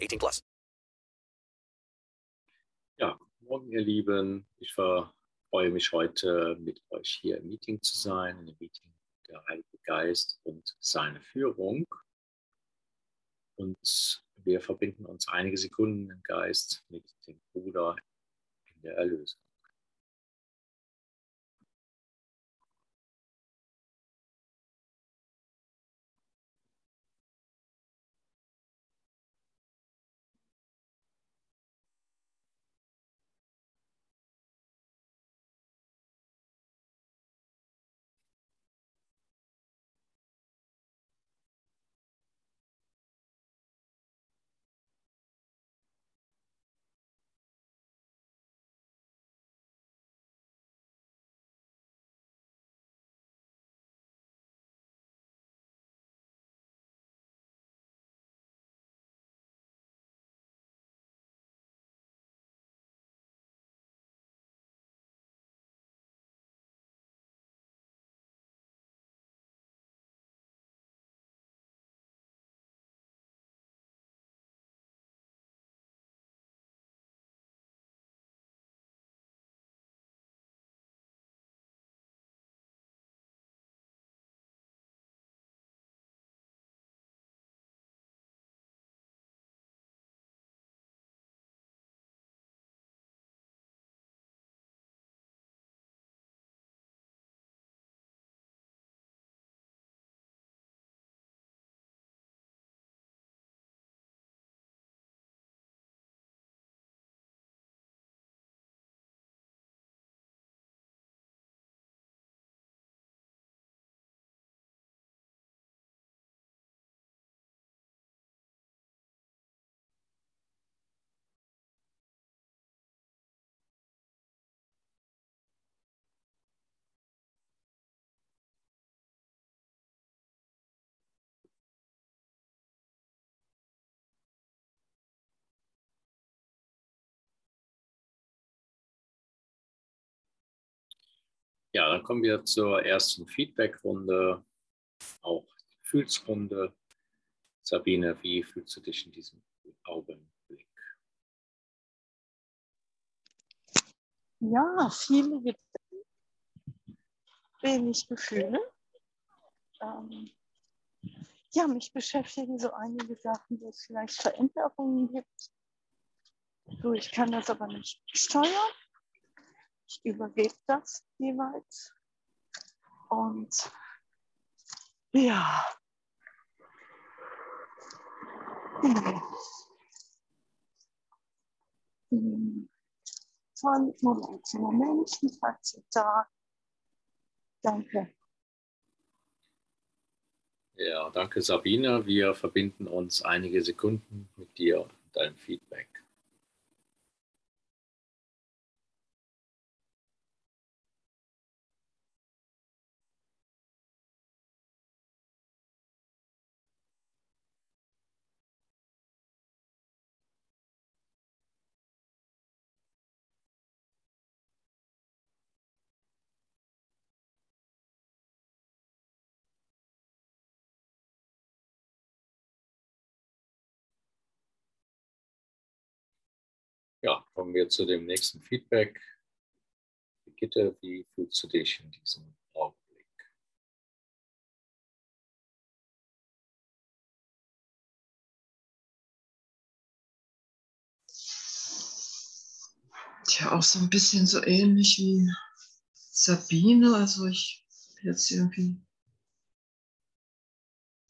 18 plus. Ja, morgen, ihr Lieben. Ich freue mich heute mit euch hier im Meeting zu sein, in dem Meeting der Heilige Geist und seine Führung. Und wir verbinden uns einige Sekunden im Geist mit dem Bruder in der Erlösung. Ja, dann kommen wir zur ersten Feedback-Runde, auch Gefühlsrunde. Sabine, wie fühlst du dich in diesem Augenblick? Ja, viele Gedanken, wenig Gefühle. Ähm, ja, mich beschäftigen so einige Sachen, wo es vielleicht Veränderungen gibt. So, ich kann das aber nicht steuern. Ich übergebe das jeweils. Und ja. Von Moment zu Moment, Tag zu Tag. Danke. Ja, danke Sabine. Wir verbinden uns einige Sekunden mit dir und deinem Feedback. Wir zu dem nächsten Feedback. Brigitte, wie fühlst du dich in diesem Augenblick? ja auch so ein bisschen so ähnlich wie Sabine. Also ich jetzt irgendwie ein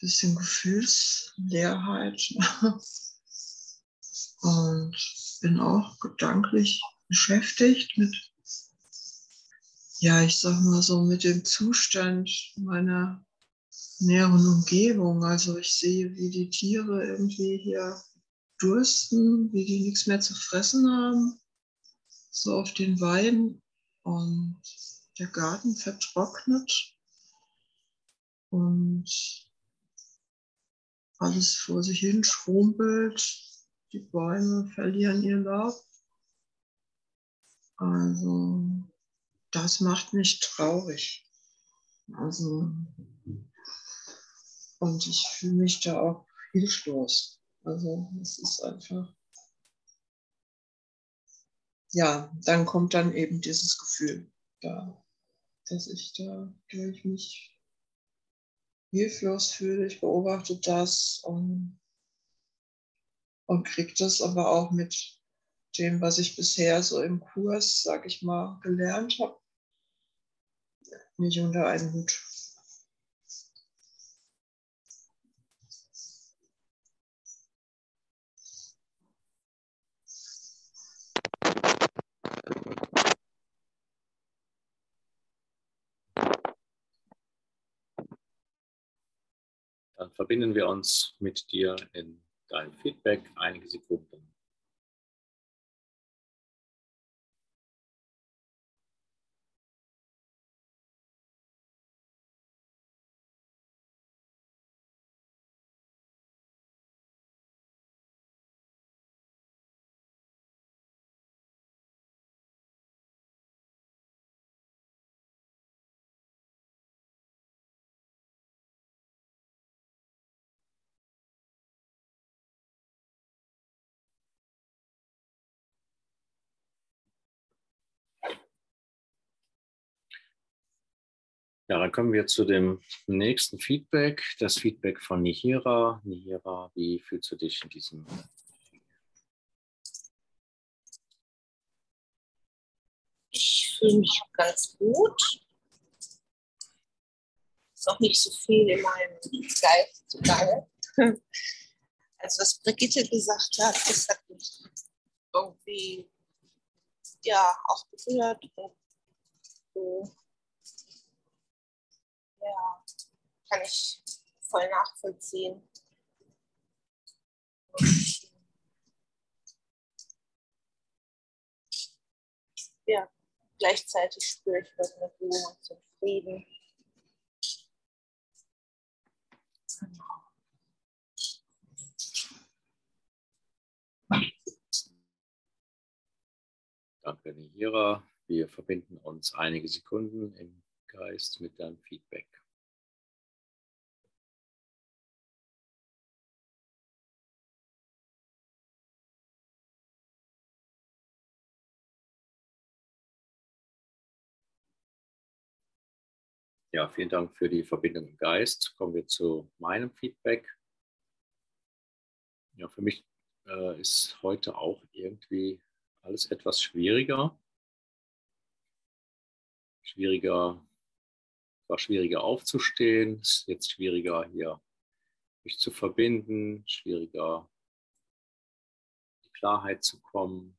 bisschen Gefühlsleerheit und bin auch gedanklich beschäftigt mit, ja, ich sag mal so, mit dem Zustand meiner näheren Umgebung. Also ich sehe, wie die Tiere irgendwie hier dursten, wie die nichts mehr zu fressen haben, so auf den Weiden. Und der Garten vertrocknet. Und alles vor sich hin schrumpelt, die Bäume verlieren ihr Laub. Also das macht mich traurig. Also und ich fühle mich da auch hilflos. Also es ist einfach, ja, dann kommt dann eben dieses Gefühl da, dass ich da durch mich hilflos fühle. Ich beobachte das und, und kriege das aber auch mit dem, was ich bisher so im Kurs, sag ich mal, gelernt habe, nicht unter einen Hut. Dann verbinden wir uns mit dir in dein Feedback einige Sekunden. Ja, dann kommen wir zu dem nächsten Feedback, das Feedback von Nihira. Nihira, wie fühlst du dich in diesem? Ich fühle mich ganz gut. Ist auch nicht so viel in meinem Geist zugange. Also was Brigitte gesagt hat, das hat mich irgendwie ja auch berührt und so ja, kann ich voll nachvollziehen. Ja, gleichzeitig spüre ich was mit Ruhe und zum Frieden. Danke, Nihira. Wir verbinden uns einige Sekunden im Geist mit deinem Feedback. Ja, vielen Dank für die Verbindung im Geist. Kommen wir zu meinem Feedback. Ja, für mich äh, ist heute auch irgendwie alles etwas schwieriger. Schwieriger war schwieriger aufzustehen, ist jetzt schwieriger hier mich zu verbinden, schwieriger die Klarheit zu kommen.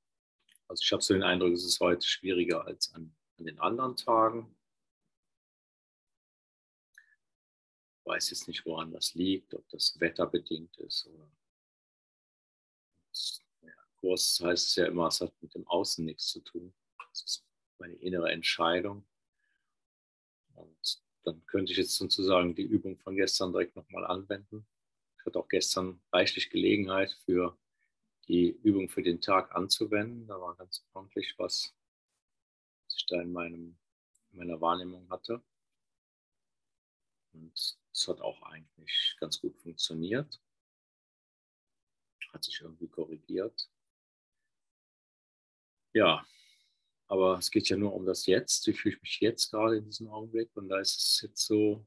Also ich habe so den Eindruck, es ist heute schwieriger als an, an den anderen Tagen. Ich weiß jetzt nicht, woran das liegt, ob das wetterbedingt ist oder Kurs heißt es ja immer, es hat mit dem Außen nichts zu tun. Das ist meine innere Entscheidung. Und dann könnte ich jetzt sozusagen die Übung von gestern direkt nochmal anwenden. Ich hatte auch gestern reichlich Gelegenheit für die Übung für den Tag anzuwenden. Da war ganz ordentlich was, was ich da in, meinem, in meiner Wahrnehmung hatte. Und es hat auch eigentlich ganz gut funktioniert. Hat sich irgendwie korrigiert. Ja, aber es geht ja nur um das Jetzt. Wie fühle ich mich jetzt gerade in diesem Augenblick? Und da ist es jetzt so,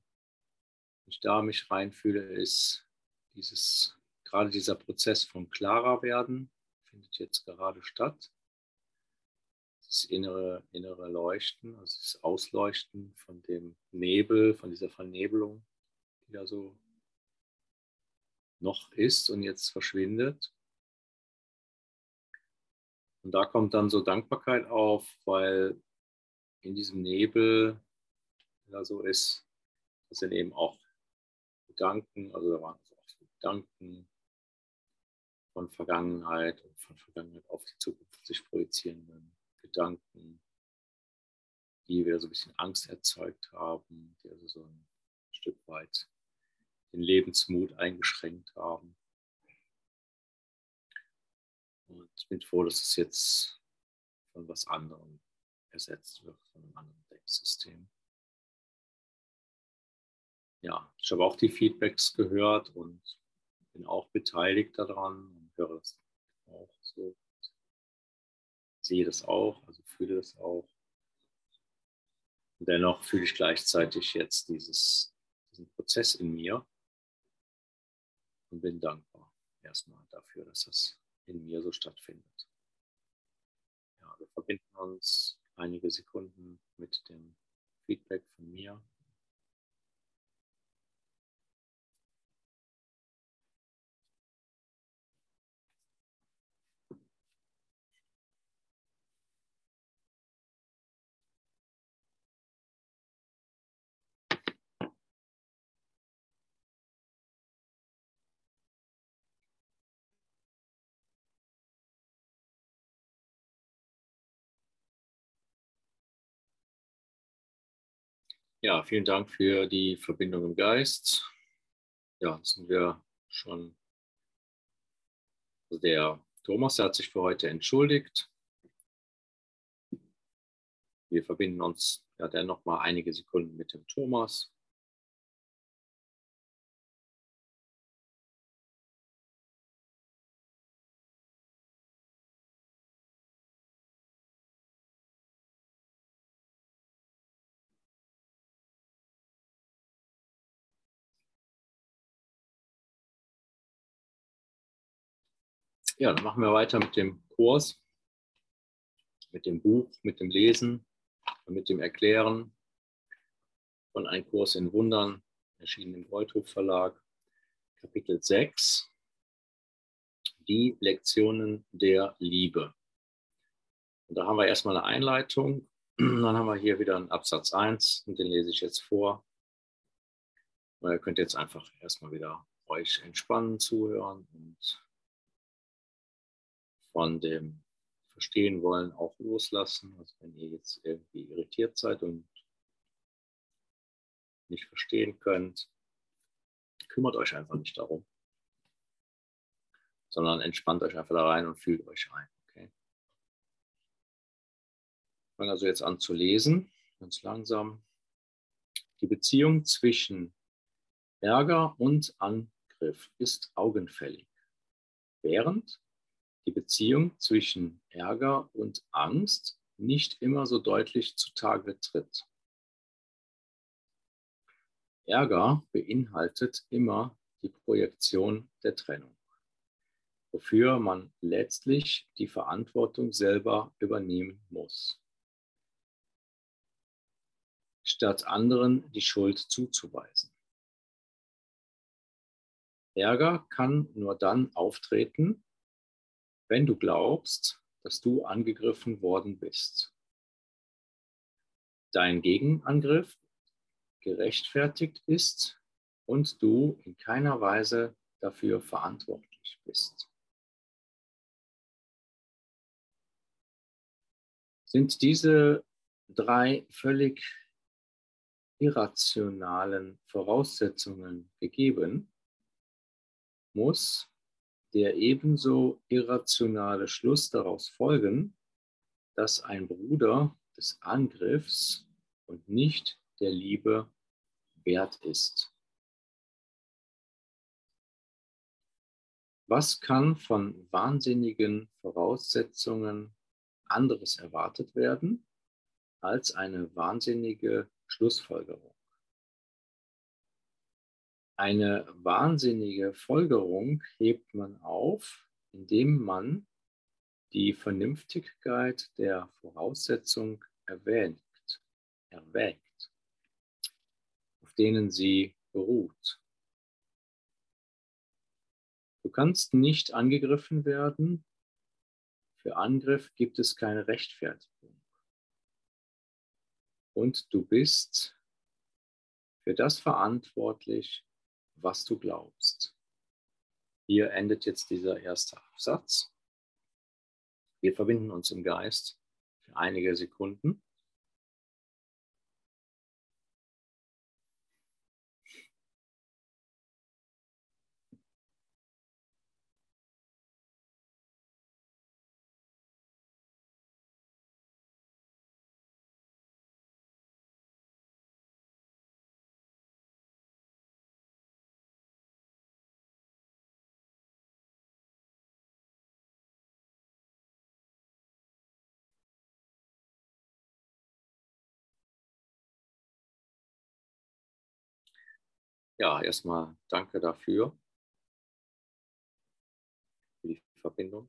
wenn ich da mich reinfühle, ist dieses, gerade dieser Prozess von klarer werden, findet jetzt gerade statt. das innere, innere Leuchten, also das Ausleuchten von dem Nebel, von dieser Vernebelung, die da so noch ist und jetzt verschwindet. Und da kommt dann so Dankbarkeit auf, weil in diesem Nebel ja so ist, das sind eben auch Gedanken, also da waren auch so Gedanken von Vergangenheit und von Vergangenheit auf die Zukunft sich projizierenden Gedanken, die wieder so ein bisschen Angst erzeugt haben, die also so ein Stück weit den Lebensmut eingeschränkt haben. Und ich bin froh, dass es jetzt von was anderem ersetzt wird, von einem anderen Denksystem. Ja, ich habe auch die Feedbacks gehört und bin auch beteiligt daran und höre das auch so. Sehe das auch, also fühle das auch. Und dennoch fühle ich gleichzeitig jetzt dieses, diesen Prozess in mir und bin dankbar erstmal dafür, dass das in mir so stattfindet. Ja, wir verbinden uns einige Sekunden mit dem Feedback von mir. Ja, vielen Dank für die Verbindung im Geist. Ja, sind wir schon. Also der Thomas der hat sich für heute entschuldigt. Wir verbinden uns ja dann noch mal einige Sekunden mit dem Thomas. Ja, dann machen wir weiter mit dem Kurs, mit dem Buch, mit dem Lesen, mit dem Erklären von Ein Kurs in Wundern, erschienen im Goldhof Verlag, Kapitel 6, die Lektionen der Liebe. Und da haben wir erstmal eine Einleitung, dann haben wir hier wieder einen Absatz 1 und den lese ich jetzt vor. Und ihr könnt jetzt einfach erstmal wieder euch entspannen, zuhören und von dem Verstehen wollen auch loslassen. Also wenn ihr jetzt irgendwie irritiert seid und nicht verstehen könnt, kümmert euch einfach nicht darum, sondern entspannt euch einfach da rein und fühlt euch ein. Okay? Ich fange also jetzt an zu lesen, ganz langsam. Die Beziehung zwischen Ärger und Angriff ist augenfällig, während die Beziehung zwischen Ärger und Angst nicht immer so deutlich zutage tritt. Ärger beinhaltet immer die Projektion der Trennung, wofür man letztlich die Verantwortung selber übernehmen muss, statt anderen die Schuld zuzuweisen. Ärger kann nur dann auftreten, wenn du glaubst, dass du angegriffen worden bist. Dein Gegenangriff gerechtfertigt ist und du in keiner Weise dafür verantwortlich bist. Sind diese drei völlig irrationalen Voraussetzungen gegeben, muss der ebenso irrationale Schluss daraus folgen, dass ein Bruder des Angriffs und nicht der Liebe wert ist. Was kann von wahnsinnigen Voraussetzungen anderes erwartet werden als eine wahnsinnige Schlussfolgerung? Eine wahnsinnige Folgerung hebt man auf, indem man die Vernünftigkeit der Voraussetzung erwähnt, erwägt, auf denen sie beruht. Du kannst nicht angegriffen werden. Für Angriff gibt es keine Rechtfertigung. Und du bist für das verantwortlich, was du glaubst. Hier endet jetzt dieser erste Absatz. Wir verbinden uns im Geist für einige Sekunden. Ja, erstmal danke dafür, für die Verbindung.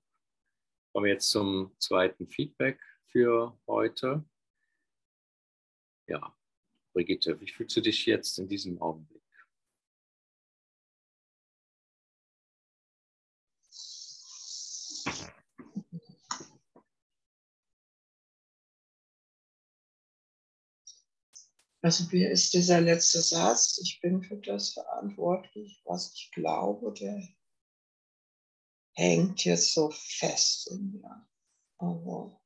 Kommen wir jetzt zum zweiten Feedback für heute. Ja, Brigitte, wie fühlst du dich jetzt in diesem Augenblick? Also wie ist dieser letzte Satz? Ich bin für das verantwortlich, was ich glaube, der hängt jetzt so fest in mir. Also,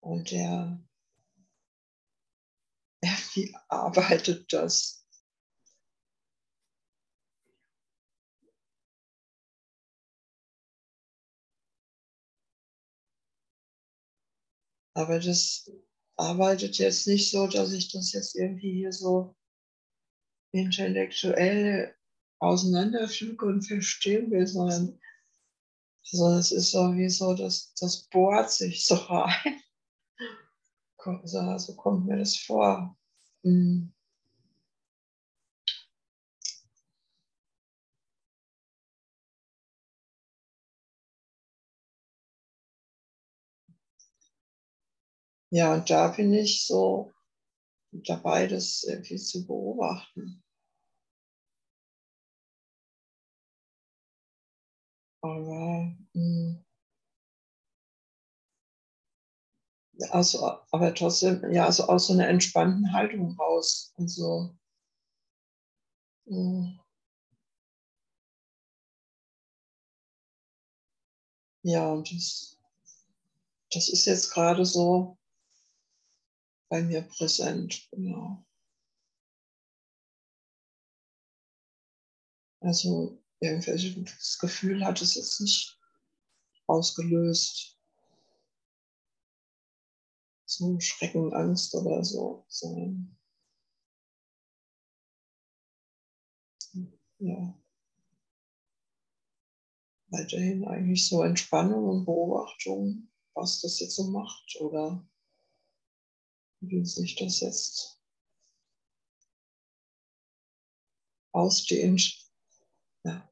und der, wie arbeitet das? Aber das arbeitet jetzt nicht so, dass ich das jetzt irgendwie hier so intellektuell auseinanderpflüge und verstehen will, sondern so, es ist so das, das bohrt sich so rein. So, so kommt mir das vor. Hm. Ja, und da bin ich so dabei, das irgendwie zu beobachten. Aber, hm. also, aber trotzdem, ja, also aus so einer entspannten Haltung raus und so. Hm. Ja, und das, das ist jetzt gerade so, bei mir präsent. Genau. Also irgendwelches Gefühl hat es jetzt nicht ausgelöst. So Schrecken, Angst oder so. Sondern, ja. Weiterhin eigentlich so Entspannung und Beobachtung, was das jetzt so macht oder wie sich das jetzt ausdehnt. Ja.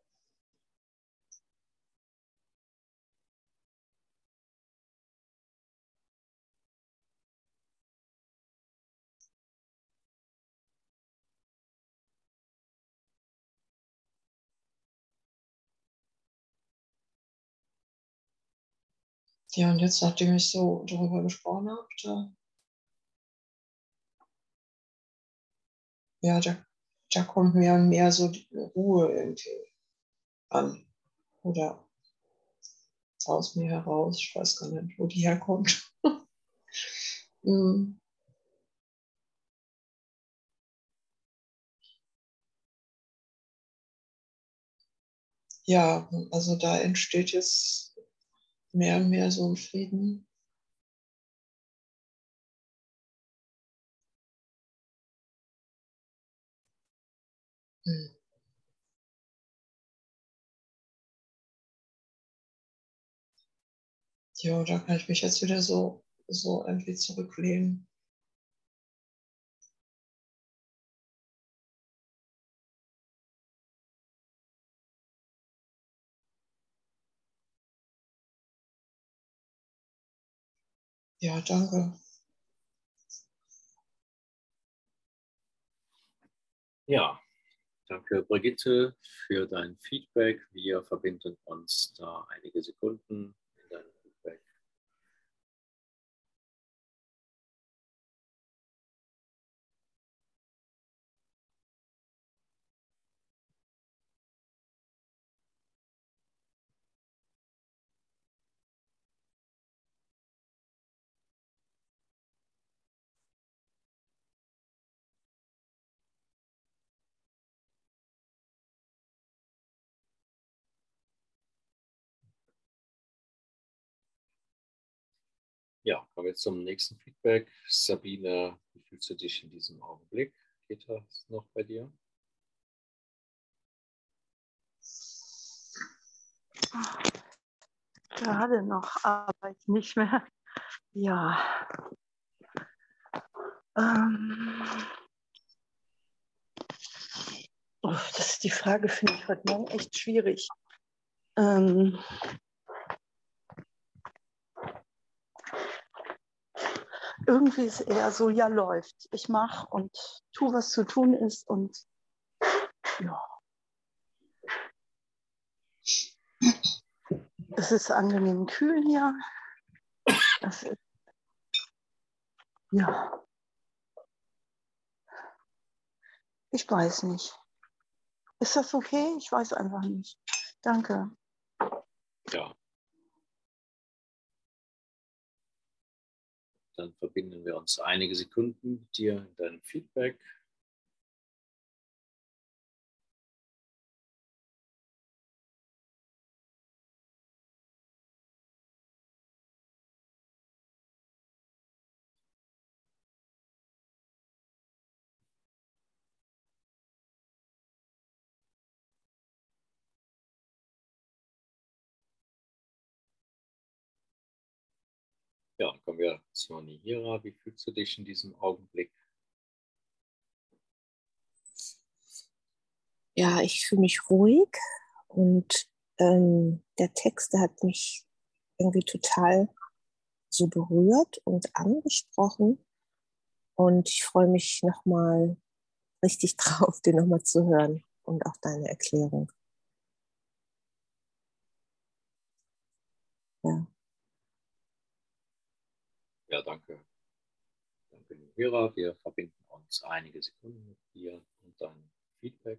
Ja, und jetzt, nachdem ich so darüber gesprochen habe, da ja, da, da kommt mehr und mehr so die Ruhe irgendwie an. Oder aus mir heraus. Ich weiß gar nicht, wo die herkommt. mm. Ja, also da entsteht jetzt mehr und mehr so ein Frieden. Hm. Ja, da kann ich mich jetzt wieder so, so irgendwie zurücklehnen. Ja, danke. Ja, danke Brigitte für dein Feedback. Wir verbinden uns da einige Sekunden wir zum nächsten Feedback. Sabine, wie fühlst du dich in diesem Augenblick? Geht das noch bei dir? Gerade noch, aber ich nicht mehr. Ja. Ähm. Oh, das ist die Frage, finde ich heute Morgen echt schwierig. Ähm. Irgendwie ist eher so, ja, läuft. Ich mache und tu, was zu tun ist und ja. Es ist angenehm kühl hier. Ist, ja. Ich weiß nicht. Ist das okay? Ich weiß einfach nicht. Danke. Ja. Dann verbinden wir uns einige Sekunden mit dir in deinem Feedback. Ja, dann kommen wir zur Nihira. Wie fühlst du dich in diesem Augenblick? Ja, ich fühle mich ruhig und ähm, der Text der hat mich irgendwie total so berührt und angesprochen. Und ich freue mich nochmal richtig drauf, den nochmal zu hören und auch deine Erklärung. Ja. Ja, danke. Danke, Nihira. Wir verbinden uns einige Sekunden mit dir und deinem Feedback.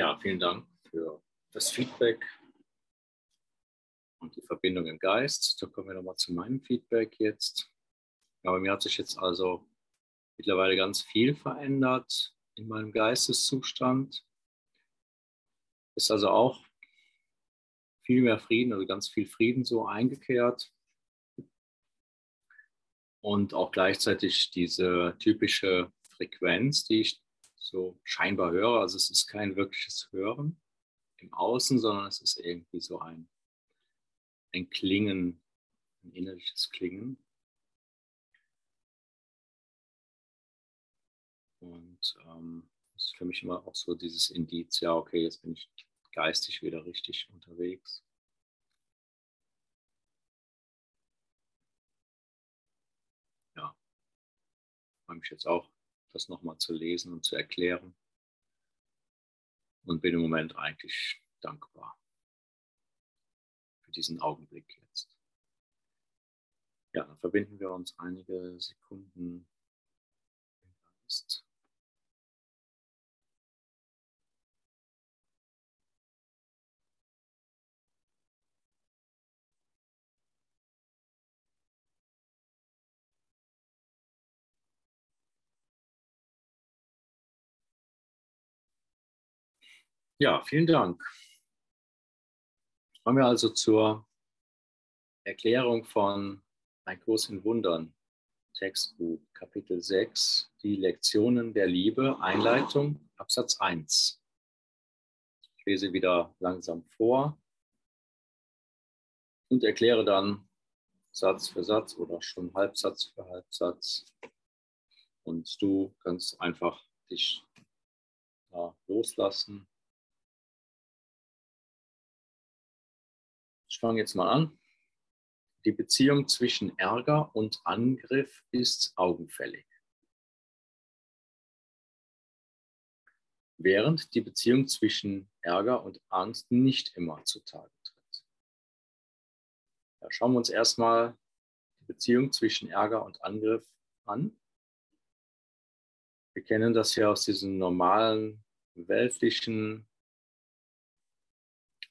Ja, vielen Dank für das Feedback und die Verbindung im Geist. Da kommen wir nochmal zu meinem Feedback jetzt. Aber mir hat sich jetzt also mittlerweile ganz viel verändert in meinem Geisteszustand. Ist also auch viel mehr Frieden, also ganz viel Frieden so eingekehrt. Und auch gleichzeitig diese typische Frequenz, die ich so scheinbar höre. Also es ist kein wirkliches Hören im Außen, sondern es ist irgendwie so ein, ein Klingen, ein innerliches Klingen. Und ähm, es ist für mich immer auch so dieses Indiz, ja, okay, jetzt bin ich geistig wieder richtig unterwegs. Ja, freue mich jetzt auch, das nochmal zu lesen und zu erklären. Und bin im Moment eigentlich dankbar für diesen Augenblick jetzt. Ja, dann verbinden wir uns einige Sekunden Ja, vielen Dank. Kommen wir also zur Erklärung von Ein Kurs in Wundern, Textbuch, Kapitel 6, die Lektionen der Liebe, Einleitung, Absatz 1. Ich lese wieder langsam vor und erkläre dann Satz für Satz oder schon Halbsatz für Halbsatz. Und du kannst einfach dich ja, loslassen fange jetzt mal an. Die Beziehung zwischen Ärger und Angriff ist augenfällig. Während die Beziehung zwischen Ärger und Angst nicht immer zutage tritt. Ja, schauen wir uns erstmal die Beziehung zwischen Ärger und Angriff an. Wir kennen das ja aus diesem normalen weltlichen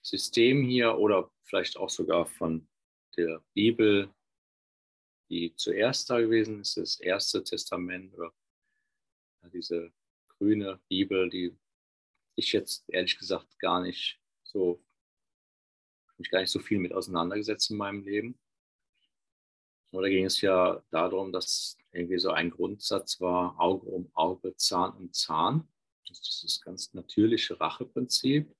System hier oder vielleicht auch sogar von der Bibel, die zuerst da gewesen ist, das erste Testament oder diese grüne Bibel, die ich jetzt ehrlich gesagt gar nicht so, mich gar nicht so viel mit auseinandergesetzt in meinem Leben. Oder ging es ja darum, dass irgendwie so ein Grundsatz war, Auge um Auge, Zahn um Zahn. Das ist das ganz natürliche Racheprinzip.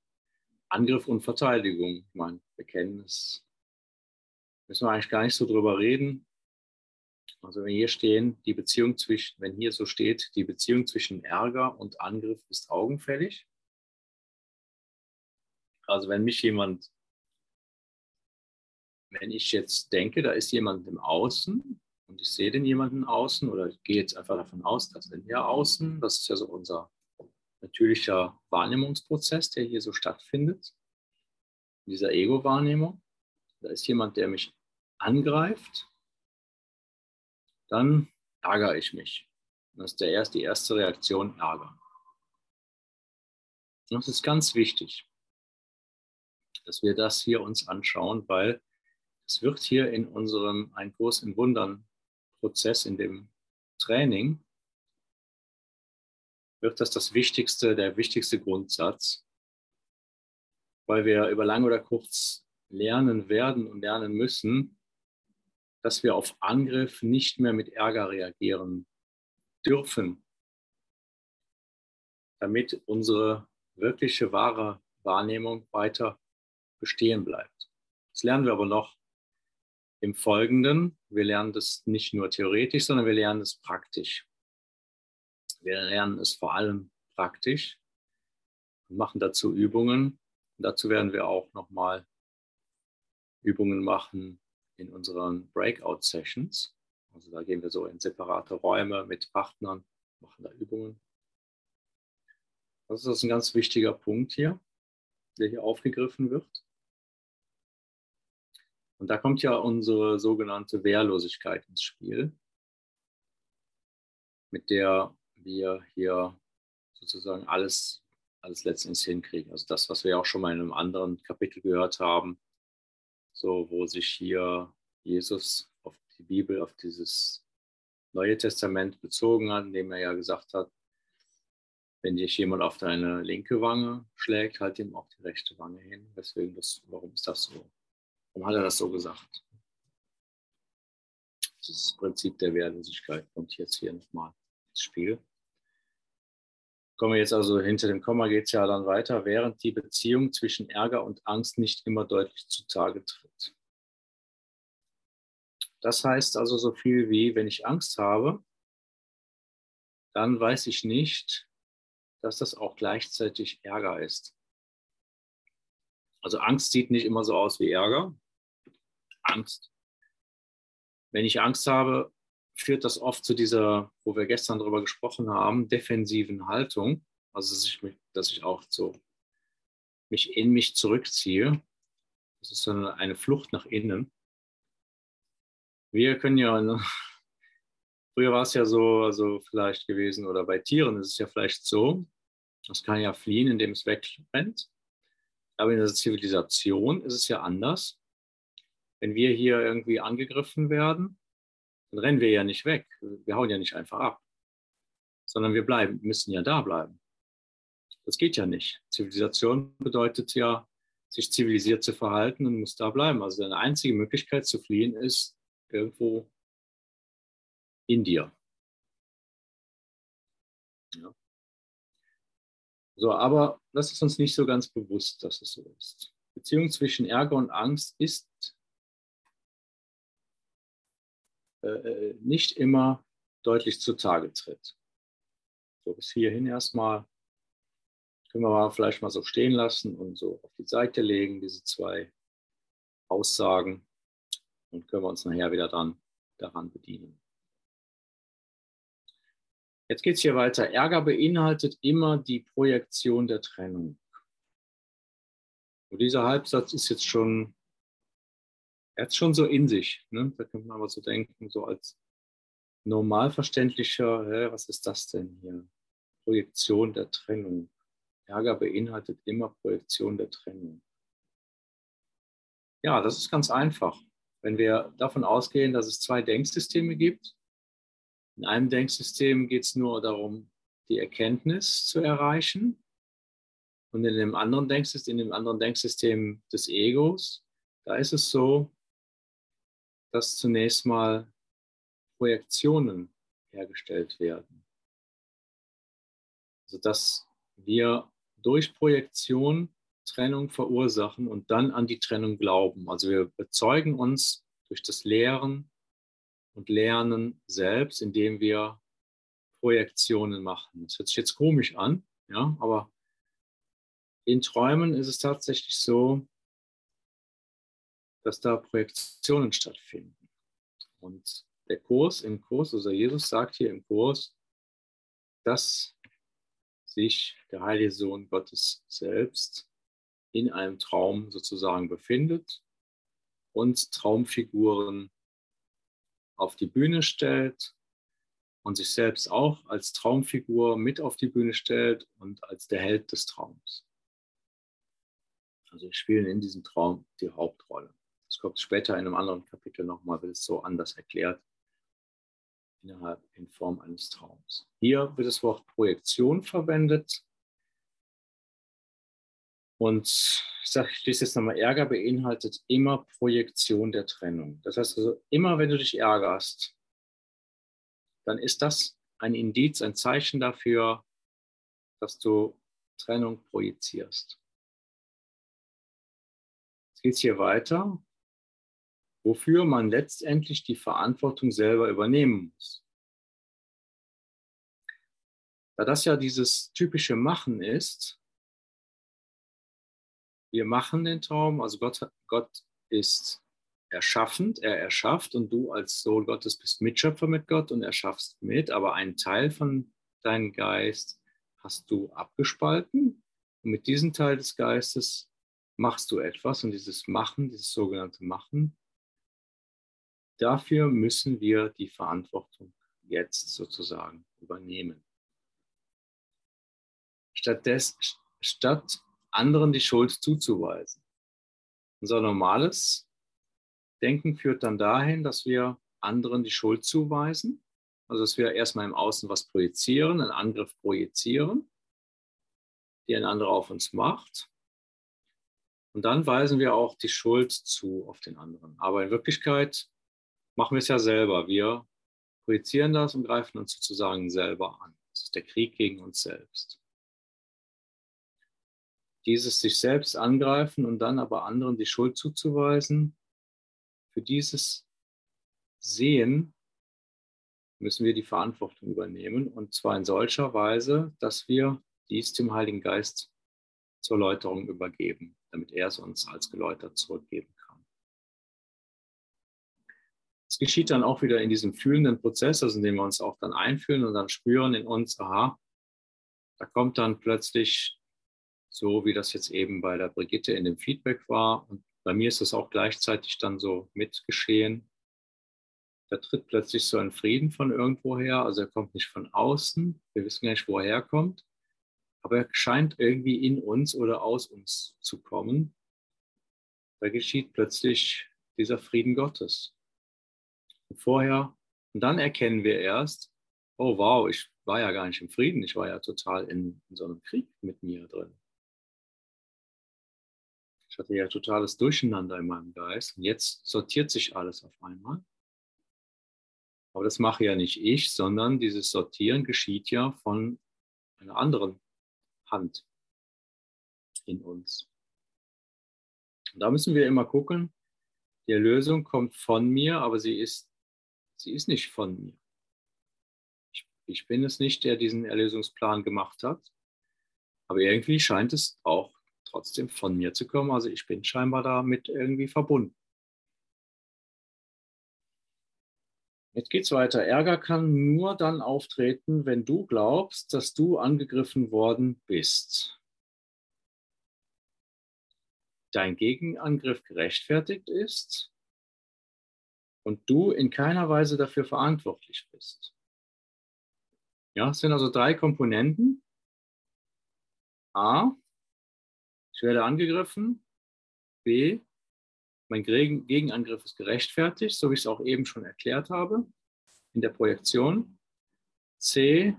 Angriff und Verteidigung. Ich meine, wir kennen es. Müssen wir eigentlich gar nicht so drüber reden. Also wenn hier stehen, die Beziehung zwischen, wenn hier so steht, die Beziehung zwischen Ärger und Angriff ist augenfällig. Also wenn mich jemand, wenn ich jetzt denke, da ist jemand im Außen und ich sehe den jemanden außen oder ich gehe jetzt einfach davon aus, dass in hier außen, das ist ja so unser natürlicher Wahrnehmungsprozess, der hier so stattfindet, in dieser Ego-Wahrnehmung. Da ist jemand, der mich angreift, dann ärgere ich mich. Das ist der erste, die erste Reaktion, Ärger. Das ist ganz wichtig, dass wir das hier uns anschauen, weil es wird hier in unserem Ein Kurs in Wundern Prozess, in dem Training, wird das das wichtigste, der wichtigste Grundsatz, weil wir über lang oder kurz lernen werden und lernen müssen, dass wir auf Angriff nicht mehr mit Ärger reagieren dürfen, damit unsere wirkliche wahre Wahrnehmung weiter bestehen bleibt. Das lernen wir aber noch im Folgenden. Wir lernen das nicht nur theoretisch, sondern wir lernen es praktisch. Wir lernen es vor allem praktisch und machen dazu Übungen. Und dazu werden wir auch nochmal Übungen machen in unseren Breakout-Sessions. Also da gehen wir so in separate Räume mit Partnern, machen da Übungen. Das ist ein ganz wichtiger Punkt hier, der hier aufgegriffen wird. Und da kommt ja unsere sogenannte Wehrlosigkeit ins Spiel, mit der wir hier sozusagen alles, alles letztendlich hinkriegen. Also das, was wir auch schon mal in einem anderen Kapitel gehört haben, so wo sich hier Jesus auf die Bibel, auf dieses Neue Testament bezogen hat, indem er ja gesagt hat, wenn dich jemand auf deine linke Wange schlägt, halt ihm auch die rechte Wange hin. Deswegen das, warum ist das so? Warum hat er das so gesagt? Das Prinzip der Wehrlosigkeit kommt jetzt hier nochmal ins Spiel. Kommen wir jetzt also hinter dem Komma geht es ja dann weiter, während die Beziehung zwischen Ärger und Angst nicht immer deutlich zutage tritt. Das heißt also so viel wie, wenn ich Angst habe, dann weiß ich nicht, dass das auch gleichzeitig Ärger ist. Also Angst sieht nicht immer so aus wie Ärger. Angst. Wenn ich Angst habe, führt das oft zu dieser, wo wir gestern darüber gesprochen haben, defensiven Haltung. Also dass ich, mich, dass ich auch so mich in mich zurückziehe. Das ist so eine Flucht nach innen. Wir können ja, ne, früher war es ja so, also vielleicht gewesen, oder bei Tieren ist es ja vielleicht so, das kann ja fliehen, indem es wegrennt. Aber in der Zivilisation ist es ja anders. Wenn wir hier irgendwie angegriffen werden, dann rennen wir ja nicht weg. Wir hauen ja nicht einfach ab, sondern wir bleiben, müssen ja da bleiben. Das geht ja nicht. Zivilisation bedeutet ja, sich zivilisiert zu verhalten und muss da bleiben. Also eine einzige Möglichkeit zu fliehen ist irgendwo in dir. Ja. So, aber das ist uns nicht so ganz bewusst, dass es so ist. Beziehung zwischen Ärger und Angst ist äh, äh nicht immer deutlich zutage tritt. So bis hierhin erstmal können wir mal vielleicht mal so stehen lassen und so auf die Seite legen, diese zwei Aussagen. Und können wir uns nachher wieder dran, daran bedienen. Jetzt geht es hier weiter. Ärger beinhaltet immer die Projektion der Trennung. Und dieser Halbsatz ist jetzt schon, er hat schon so in sich. Ne? Da könnte man aber so denken, so als normalverständlicher, hä, was ist das denn hier? Projektion der Trennung. Ärger beinhaltet immer Projektion der Trennung. Ja, das ist ganz einfach. Wenn wir davon ausgehen, dass es zwei Denksysteme gibt, in einem Denksystem geht es nur darum, die Erkenntnis zu erreichen. Und in dem anderen Denksystem, in dem anderen Denksystem des Egos, da ist es so, dass zunächst mal Projektionen hergestellt werden. Also dass wir durch Projektion Trennung verursachen und dann an die Trennung glauben. Also wir bezeugen uns durch das Lehren und Lernen selbst, indem wir Projektionen machen. Das hört sich jetzt komisch an, ja, aber in Träumen ist es tatsächlich so, dass da Projektionen stattfinden. Und der Kurs im Kurs, also Jesus sagt hier im Kurs, dass sich der heilige Sohn Gottes selbst in einem Traum sozusagen befindet und Traumfiguren auf die Bühne stellt und sich selbst auch als Traumfigur mit auf die Bühne stellt und als der Held des Traums. Also ich spiele in diesem Traum die Hauptrolle. Das kommt später in einem anderen Kapitel nochmal, wird es so anders erklärt innerhalb in Form eines Traums. Hier wird das Wort Projektion verwendet. Und ich sage, ich lese jetzt nochmal, Ärger beinhaltet immer Projektion der Trennung. Das heißt also, immer wenn du dich ärgerst, dann ist das ein Indiz, ein Zeichen dafür, dass du Trennung projizierst. Jetzt geht es hier weiter wofür man letztendlich die Verantwortung selber übernehmen muss. Da das ja dieses typische Machen ist, wir machen den Traum, also Gott, Gott ist erschaffend, er erschafft und du als Sohn Gottes bist Mitschöpfer mit Gott und erschaffst mit, aber einen Teil von deinem Geist hast du abgespalten und mit diesem Teil des Geistes machst du etwas und dieses Machen, dieses sogenannte Machen, Dafür müssen wir die Verantwortung jetzt sozusagen übernehmen. Stattdessen, statt anderen die Schuld zuzuweisen. Unser normales Denken führt dann dahin, dass wir anderen die Schuld zuweisen, also dass wir erstmal im Außen was projizieren, einen Angriff projizieren, die ein anderer auf uns macht. Und dann weisen wir auch die Schuld zu auf den anderen. Aber in Wirklichkeit machen wir es ja selber. Wir projizieren das und greifen uns sozusagen selber an. Das ist der Krieg gegen uns selbst. Dieses sich selbst angreifen und dann aber anderen die Schuld zuzuweisen, für dieses Sehen müssen wir die Verantwortung übernehmen und zwar in solcher Weise, dass wir dies dem Heiligen Geist zur Läuterung übergeben, damit er es uns als geläutert zurückgeben kann. Es geschieht dann auch wieder in diesem fühlenden Prozess, also indem wir uns auch dann einfühlen und dann spüren in uns, aha, da kommt dann plötzlich so, wie das jetzt eben bei der Brigitte in dem Feedback war. Und bei mir ist das auch gleichzeitig dann so mitgeschehen. Da tritt plötzlich so ein Frieden von irgendwoher. Also er kommt nicht von außen. Wir wissen gar nicht, woher er kommt. Aber er scheint irgendwie in uns oder aus uns zu kommen. Da geschieht plötzlich dieser Frieden Gottes. Vorher, und dann erkennen wir erst, oh wow, ich war ja gar nicht im Frieden, ich war ja total in, in so einem Krieg mit mir drin. Ich hatte ja totales Durcheinander in meinem Geist und jetzt sortiert sich alles auf einmal. Aber das mache ja nicht ich, sondern dieses Sortieren geschieht ja von einer anderen Hand in uns. Und da müssen wir immer gucken, die Erlösung kommt von mir, aber sie ist, sie ist nicht von mir. Ich, ich bin es nicht, der diesen Erlösungsplan gemacht hat, aber irgendwie scheint es auch trotzdem von mir zu kommen. Also ich bin scheinbar damit irgendwie verbunden. Jetzt geht es weiter. Ärger kann nur dann auftreten, wenn du glaubst, dass du angegriffen worden bist. Dein Gegenangriff gerechtfertigt ist und du in keiner Weise dafür verantwortlich bist. Ja, es sind also drei Komponenten. A, ich werde angegriffen. B, mein Gegenangriff ist gerechtfertigt, so wie ich es auch eben schon erklärt habe in der Projektion. C,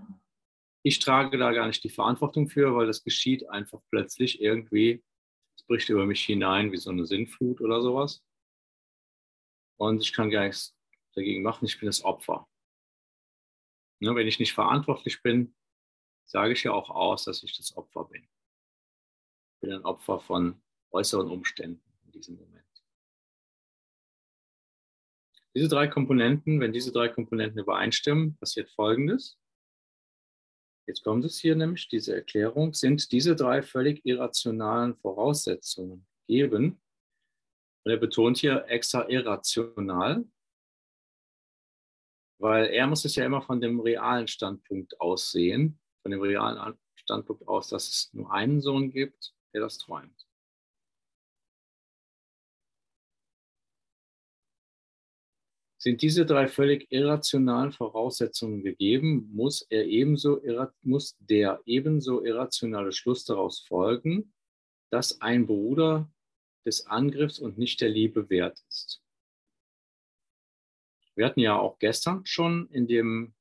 ich trage da gar nicht die Verantwortung für, weil das geschieht einfach plötzlich irgendwie. Es bricht über mich hinein wie so eine Sinnflut oder sowas. Und ich kann gar nichts dagegen machen. Ich bin das Opfer. Ne, wenn ich nicht verantwortlich bin, sage ich ja auch aus, dass ich das Opfer bin bin ein Opfer von äußeren Umständen in diesem Moment. Diese drei Komponenten, wenn diese drei Komponenten übereinstimmen, passiert Folgendes. Jetzt kommt es hier nämlich, diese Erklärung, sind diese drei völlig irrationalen Voraussetzungen gegeben. Und er betont hier extra irrational, weil er muss es ja immer von dem realen Standpunkt aus sehen, von dem realen Standpunkt aus, dass es nur einen Sohn gibt der das träumt. Sind diese drei völlig irrationalen Voraussetzungen gegeben, muss, er ebenso, muss der ebenso irrationale Schluss daraus folgen, dass ein Bruder des Angriffs und nicht der Liebe wert ist. Wir hatten ja auch gestern schon in dem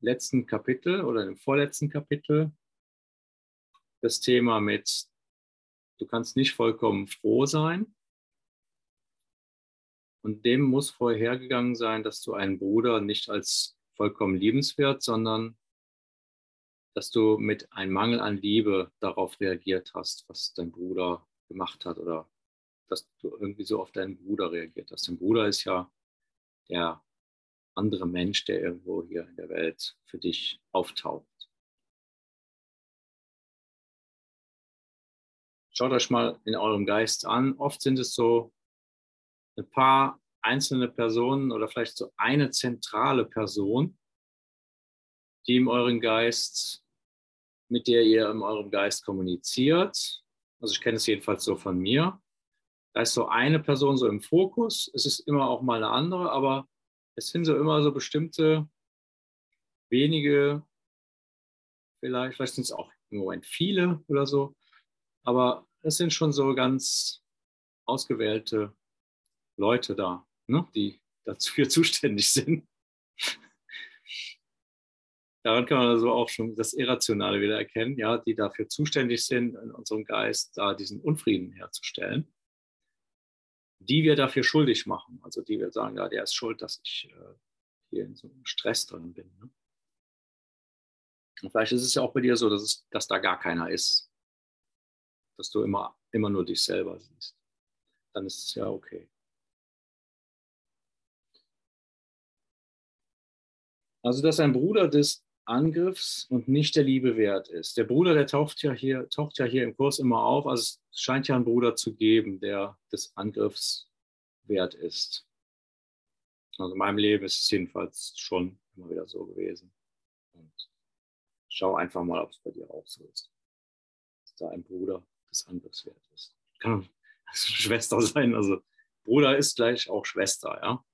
letzten Kapitel oder im vorletzten Kapitel das Thema mit, du kannst nicht vollkommen froh sein. Und dem muss vorhergegangen sein, dass du einen Bruder nicht als vollkommen liebenswert, sondern dass du mit einem Mangel an Liebe darauf reagiert hast, was dein Bruder gemacht hat oder dass du irgendwie so auf deinen Bruder reagiert hast. Dein Bruder ist ja der andere Mensch, der irgendwo hier in der Welt für dich auftaucht. Schaut euch mal in eurem Geist an. Oft sind es so ein paar einzelne Personen oder vielleicht so eine zentrale Person, die in eurem Geist, mit der ihr in eurem Geist kommuniziert. Also ich kenne es jedenfalls so von mir. Da ist so eine Person so im Fokus. Es ist immer auch mal eine andere, aber es sind so immer so bestimmte wenige, vielleicht, vielleicht sind es auch im Moment viele oder so, aber das sind schon so ganz ausgewählte Leute da, ne, die dafür zuständig sind. Daran kann man also auch schon das Irrationale wieder erkennen, ja, die dafür zuständig sind, in unserem Geist da diesen Unfrieden herzustellen, die wir dafür schuldig machen. Also die wir sagen, ja, der ist schuld, dass ich äh, hier in so einem Stress drin bin. Ne? Und vielleicht ist es ja auch bei dir so, dass, es, dass da gar keiner ist, dass du immer, immer nur dich selber siehst. Dann ist es ja okay. Also, dass ein Bruder des Angriffs und nicht der Liebe wert ist. Der Bruder, der taucht ja hier, taucht ja hier im Kurs immer auf. Also es scheint ja einen Bruder zu geben, der des Angriffs wert ist. Also in meinem Leben ist es jedenfalls schon immer wieder so gewesen. Und schau einfach mal, ob es bei dir auch so ist. Dass da ein Bruder des Angriffs wert ist. Kann Schwester sein. Also Bruder ist gleich auch Schwester, ja.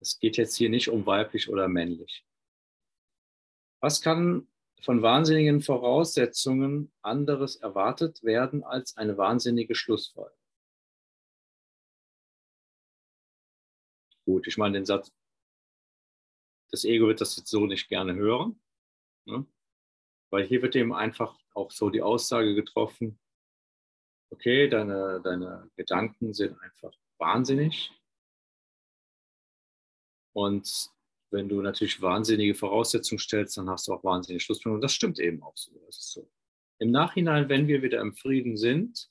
Es geht jetzt hier nicht um weiblich oder männlich. Was kann von wahnsinnigen Voraussetzungen anderes erwartet werden als eine wahnsinnige Schlussfolgerung? Gut, ich meine den Satz, das Ego wird das jetzt so nicht gerne hören, ne? weil hier wird eben einfach auch so die Aussage getroffen, okay, deine, deine Gedanken sind einfach wahnsinnig und wenn du natürlich wahnsinnige Voraussetzungen stellst, dann hast du auch wahnsinnige Schlussfolgerungen. Das stimmt eben auch so. So. Im Nachhinein, wenn wir wieder im Frieden sind,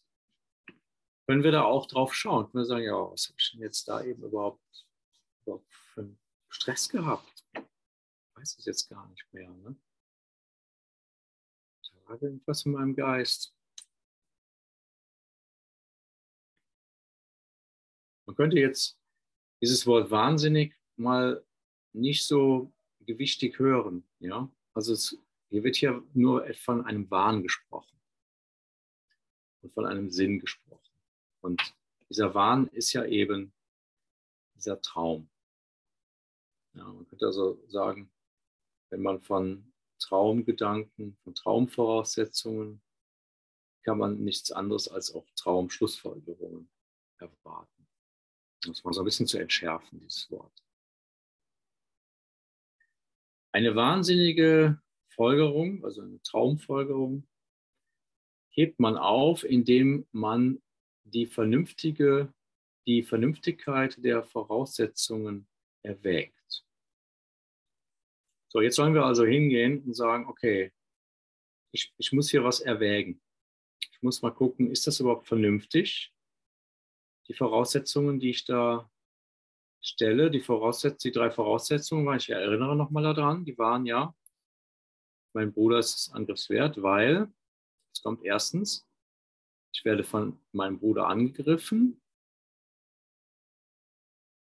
können wir da auch drauf schauen. Können wir sagen, ja, was habe ich denn jetzt da eben überhaupt, überhaupt für einen Stress gehabt? Ich weiß es jetzt gar nicht mehr. Ne? Da war irgendwas in meinem Geist. Man könnte jetzt dieses Wort wahnsinnig mal nicht so gewichtig hören. Ja? Also es, hier wird hier nur von einem Wahn gesprochen und von einem Sinn gesprochen. Und dieser Wahn ist ja eben dieser Traum. Ja, man könnte also sagen, wenn man von Traumgedanken, von Traumvoraussetzungen, kann man nichts anderes als auch Traumschlussfolgerungen erwarten. Das mal so ein bisschen zu entschärfen, dieses Wort. Eine wahnsinnige Folgerung, also eine Traumfolgerung, hebt man auf, indem man die vernünftige, die Vernünftigkeit der Voraussetzungen erwägt. So, jetzt sollen wir also hingehen und sagen, okay, ich, ich muss hier was erwägen. Ich muss mal gucken, ist das überhaupt vernünftig? Die Voraussetzungen, die ich da stelle, die, Voraussetz die drei Voraussetzungen, weil ich erinnere nochmal daran, die waren ja, mein Bruder ist angriffswert, weil, es kommt erstens, ich werde von meinem Bruder angegriffen.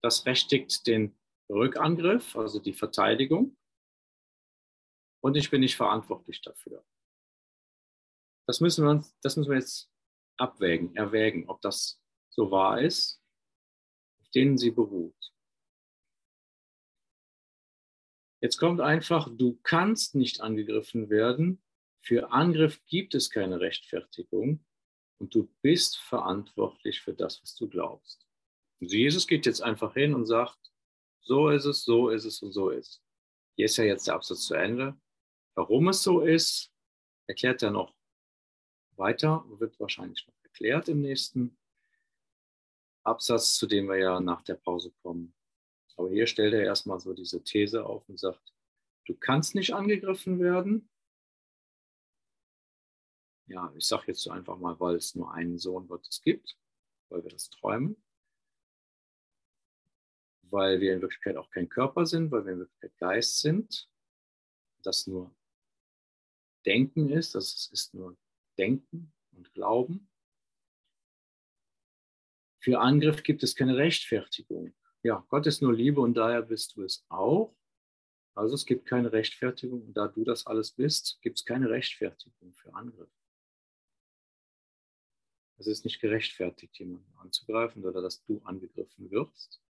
Das rechtigt den Rückangriff, also die Verteidigung. Und ich bin nicht verantwortlich dafür. Das müssen wir, das müssen wir jetzt abwägen, erwägen, ob das so wahr ist denen sie beruht. Jetzt kommt einfach, du kannst nicht angegriffen werden. Für Angriff gibt es keine Rechtfertigung und du bist verantwortlich für das, was du glaubst. Und Jesus geht jetzt einfach hin und sagt, so ist es, so ist es und so ist es. Hier ist ja jetzt der Absatz zu Ende. Warum es so ist, erklärt er noch weiter, wird wahrscheinlich noch erklärt im nächsten Absatz, zu dem wir ja nach der Pause kommen. Aber hier stellt er erstmal so diese These auf und sagt, du kannst nicht angegriffen werden. Ja, ich sage jetzt so einfach mal, weil es nur einen Sohn Gottes gibt, weil wir das träumen, weil wir in Wirklichkeit auch kein Körper sind, weil wir in Wirklichkeit Geist sind, das nur Denken ist, das ist nur Denken und Glauben. Für Angriff gibt es keine Rechtfertigung. Ja, Gott ist nur Liebe und daher bist du es auch. Also es gibt keine Rechtfertigung und da du das alles bist, gibt es keine Rechtfertigung für Angriff. Es ist nicht gerechtfertigt, jemanden anzugreifen oder dass du angegriffen wirst.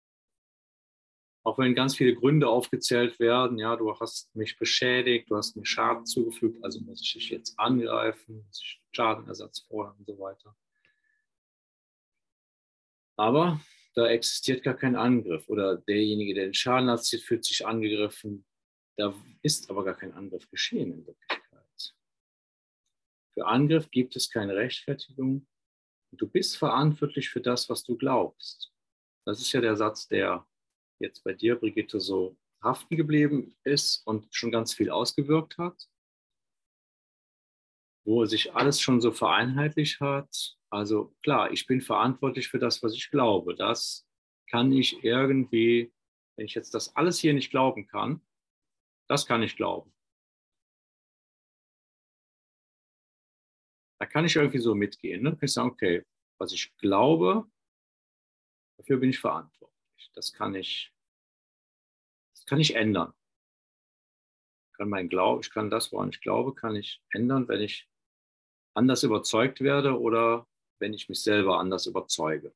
Auch wenn ganz viele Gründe aufgezählt werden, ja, du hast mich beschädigt, du hast mir Schaden zugefügt, also muss ich dich jetzt angreifen, Schadenersatz fordern und so weiter. Aber da existiert gar kein Angriff oder derjenige, der den Schaden hat, fühlt sich angegriffen. Da ist aber gar kein Angriff geschehen in Wirklichkeit. Für Angriff gibt es keine Rechtfertigung. Du bist verantwortlich für das, was du glaubst. Das ist ja der Satz, der jetzt bei dir, Brigitte, so haften geblieben ist und schon ganz viel ausgewirkt hat, wo sich alles schon so vereinheitlicht hat, also klar, ich bin verantwortlich für das, was ich glaube. Das kann ich irgendwie, wenn ich jetzt das alles hier nicht glauben kann, Das kann ich glauben. Da kann ich irgendwie so mitgehen. Ne? Kann ich sagen, okay, was ich glaube, dafür bin ich verantwortlich. Das kann ich, das kann ich ändern. Ich kann mein Glaube, ich kann das, woran ich glaube, kann ich ändern, wenn ich anders überzeugt werde oder wenn ich mich selber anders überzeuge.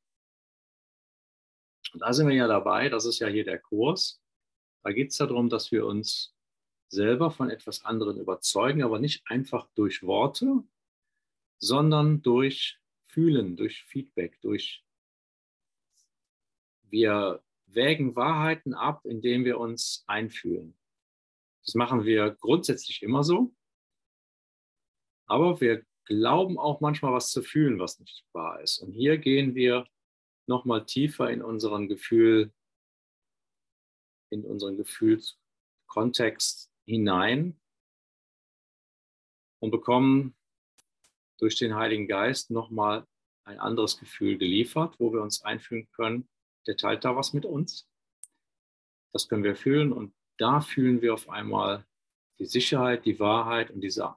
Und da sind wir ja dabei, das ist ja hier der Kurs. Da geht es darum, dass wir uns selber von etwas anderem überzeugen, aber nicht einfach durch Worte, sondern durch Fühlen, durch Feedback, durch wir wägen Wahrheiten ab, indem wir uns einfühlen. Das machen wir grundsätzlich immer so, aber wir glauben auch manchmal was zu fühlen, was nicht wahr ist. Und hier gehen wir nochmal tiefer in unseren Gefühl, in unseren Gefühlskontext hinein und bekommen durch den Heiligen Geist nochmal ein anderes Gefühl geliefert, wo wir uns einfühlen können, der teilt da was mit uns. Das können wir fühlen und da fühlen wir auf einmal die Sicherheit, die Wahrheit und diese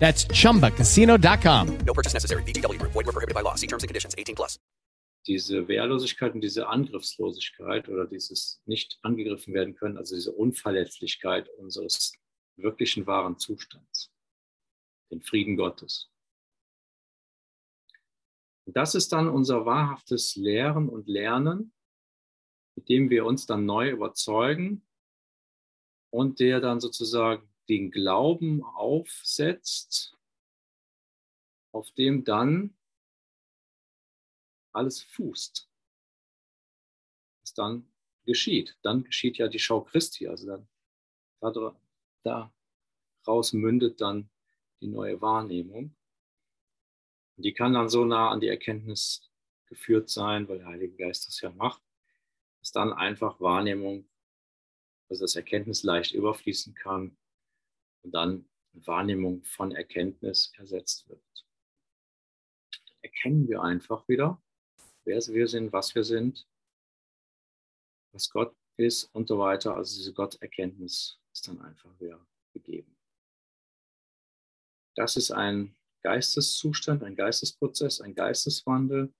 That's chumbacasino.com. No purchase necessary. Group. Void were prohibited by law. See terms and conditions. 18 plus. Diese Wehrlosigkeit und diese Angriffslosigkeit oder dieses nicht angegriffen werden können, also diese Unverletzlichkeit unseres wirklichen wahren Zustands, den Frieden Gottes. Und das ist dann unser wahrhaftes Lehren und Lernen, mit dem wir uns dann neu überzeugen und der dann sozusagen den Glauben aufsetzt, auf dem dann alles fußt. Was dann geschieht. Dann geschieht ja die Schau Christi. Also dann da, daraus mündet dann die neue Wahrnehmung. Und die kann dann so nah an die Erkenntnis geführt sein, weil der Heilige Geist das ja macht, dass dann einfach Wahrnehmung, also das Erkenntnis leicht überfließen kann und dann Wahrnehmung von Erkenntnis ersetzt wird. Erkennen wir einfach wieder, wer wir sind, was wir sind, was Gott ist und so weiter. Also diese Gotterkenntnis ist dann einfach wieder gegeben. Das ist ein Geisteszustand, ein Geistesprozess, ein Geisteswandel.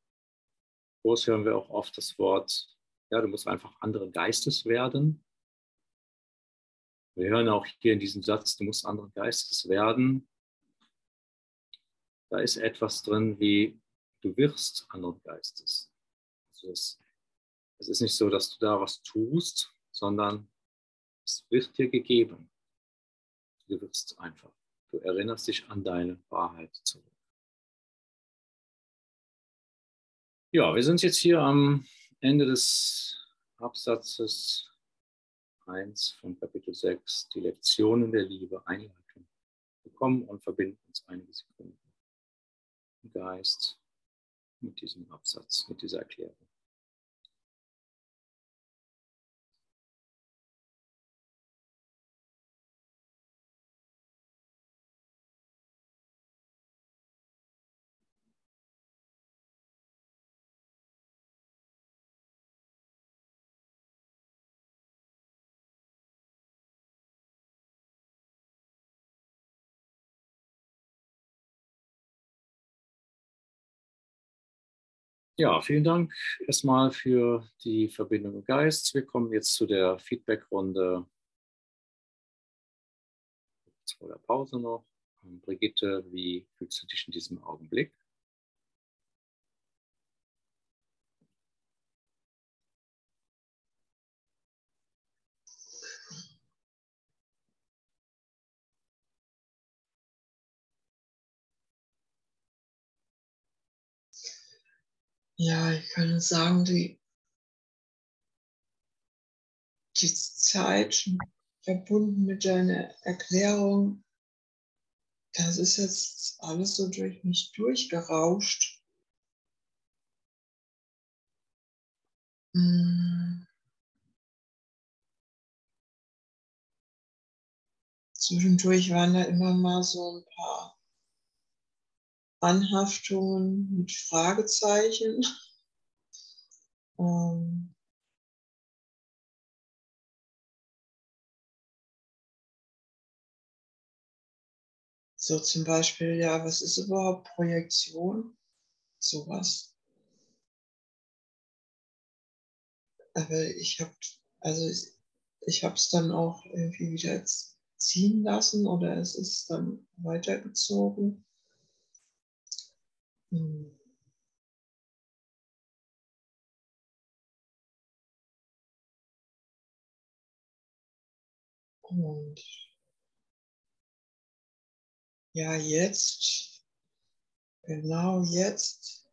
Groß hören wir auch oft das Wort, ja, du musst einfach andere Geistes werden. Wir hören auch hier in diesem Satz, du musst anderen Geistes werden. Da ist etwas drin wie, du wirst anderen Geistes. Also es, es ist nicht so, dass du da was tust, sondern es wird dir gegeben. Du wirst einfach. Du erinnerst dich an deine Wahrheit zurück. Ja, wir sind jetzt hier am Ende des Absatzes 1 von Kapitel 6, die Lektionen der Liebe, Einleitung. Wir kommen und verbinden uns einige Sekunden im Geist mit diesem Absatz, mit dieser Erklärung. Ja, vielen Dank erstmal für die Verbindung im Geist. Wir kommen jetzt zu der Feedbackrunde vor der Pause noch. Ähm, Brigitte, wie fühlst du dich in diesem Augenblick? Ja, ich kann sagen, die, die Zeit verbunden mit deiner Erklärung, das ist jetzt alles so durch mich durchgerauscht. Hm. Zwischendurch waren da immer mal so ein paar Anhaftungen mit Fragezeichen. Ähm, so zum Beispiel, ja, was ist überhaupt Projektion? Sowas. Aber ich habe, also ich, ich habe es dann auch irgendwie wieder ziehen lassen oder es ist dann weitergezogen. Hm. Und ja, jetzt, genau jetzt,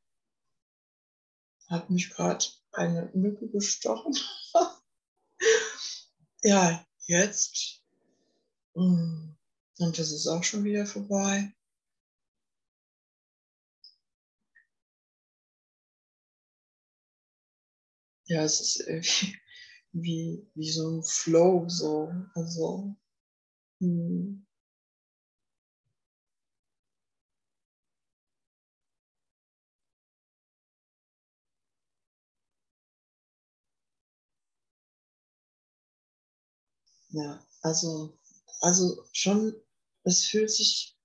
hat mich gerade eine Mücke gestochen. ja, jetzt. hm, Und das ist auch schon wieder vorbei. Ja, es ist irgendwie wie, wie so ein Flow, so. Also, hm. Ja, also, also schon, es fühlt sich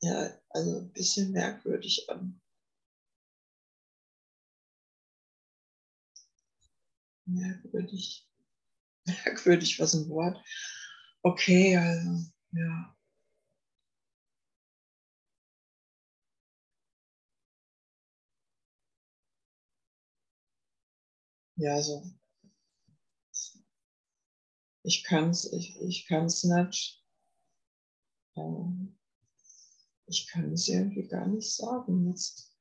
ja, also ein bisschen merkwürdig an. Merkwürdig. Merkwürdig, was ein Wort. Okay, also, ja. Ja, so. Ich kann es ich, ich kann's nicht. Ähm, ich kann es irgendwie gar nicht sagen jetzt,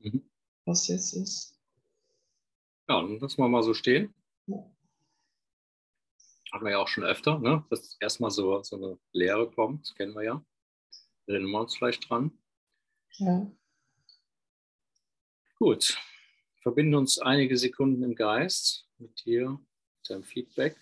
Mhm. was jetzt ist. Ja, dann lassen wir mal so stehen. Ja. Hatten wir ja auch schon öfter, ne? dass erstmal so, so eine Leere kommt, das kennen wir ja. Erinnern wir uns vielleicht dran. Ja. Gut, verbinden uns einige Sekunden im Geist mit dir, mit deinem Feedback.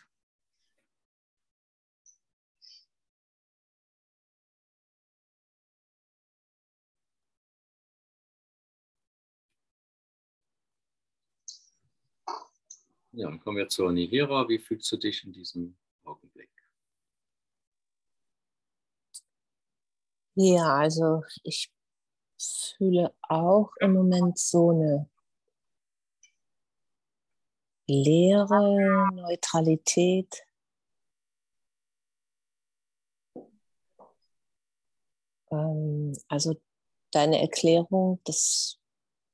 Ja, dann kommen wir zur Nihira. Wie fühlst du dich in diesem Augenblick? Ja, also ich fühle auch im Moment so eine Leere, Neutralität. Ähm, also deine Erklärung, das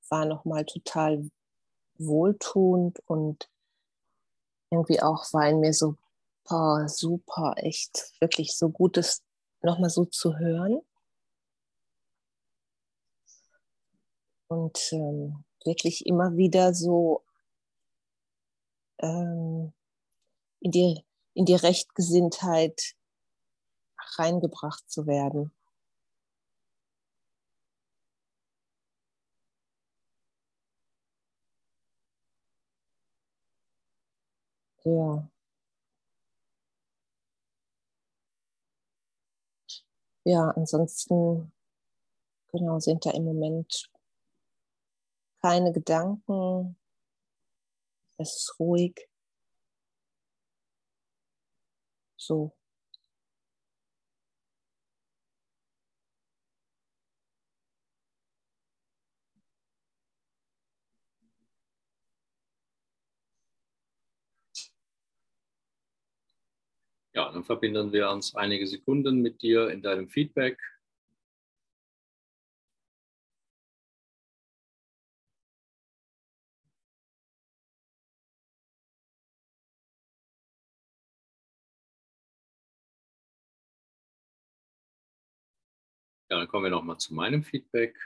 war nochmal total wohltuend und irgendwie auch, weil mir so boah, super, echt wirklich so gut ist, nochmal so zu hören. Und ähm, wirklich immer wieder so ähm, in, die, in die Rechtgesinntheit reingebracht zu werden. Ja. Ja, ansonsten, genau, sind da im Moment keine Gedanken. Es ist ruhig. So. Ja, dann verbinden wir uns einige Sekunden mit dir in deinem Feedback. Ja, dann kommen wir nochmal zu meinem Feedback.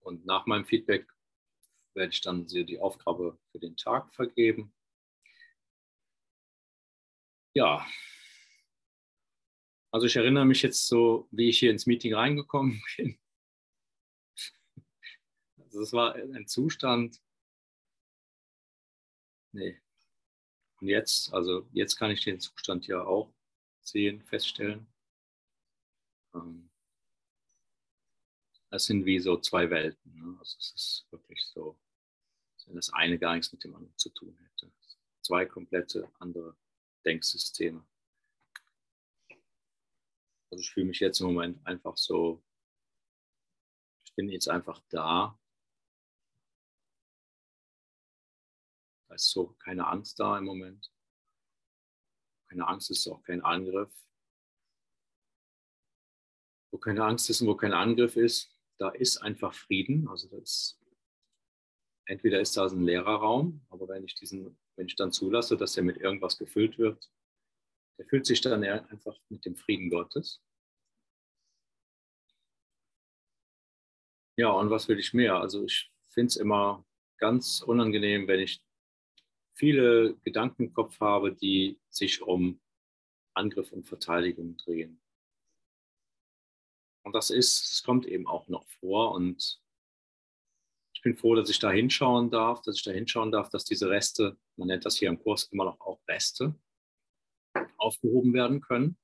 Und nach meinem Feedback werde ich dann die Aufgabe für den Tag vergeben. Ja, also ich erinnere mich jetzt so, wie ich hier ins Meeting reingekommen bin. Also es war ein Zustand. Nee. Und jetzt, also jetzt kann ich den Zustand ja auch sehen, feststellen. Ähm, das sind wie so zwei Welten. Ne? Also es ist wirklich so, wenn das eine gar nichts mit dem anderen zu tun hätte. Zwei komplette andere Denksysteme. Also ich fühle mich jetzt im Moment einfach so, ich bin jetzt einfach da. Da ist so keine Angst da im Moment. Keine Angst ist auch kein Angriff. Wo keine Angst ist und wo kein Angriff ist, da ist einfach Frieden. Also das entweder ist da ein leerer Raum, aber wenn ich diesen, wenn ich dann zulasse, dass er mit irgendwas gefüllt wird, der fühlt sich dann einfach mit dem Frieden Gottes. Ja, und was will ich mehr? Also ich finde es immer ganz unangenehm, wenn ich viele Gedanken im Kopf habe, die sich um Angriff und Verteidigung drehen. Und das ist, es kommt eben auch noch vor. Und ich bin froh, dass ich da hinschauen darf, dass ich da hinschauen darf, dass diese Reste, man nennt das hier im Kurs immer noch auch Reste, aufgehoben werden können.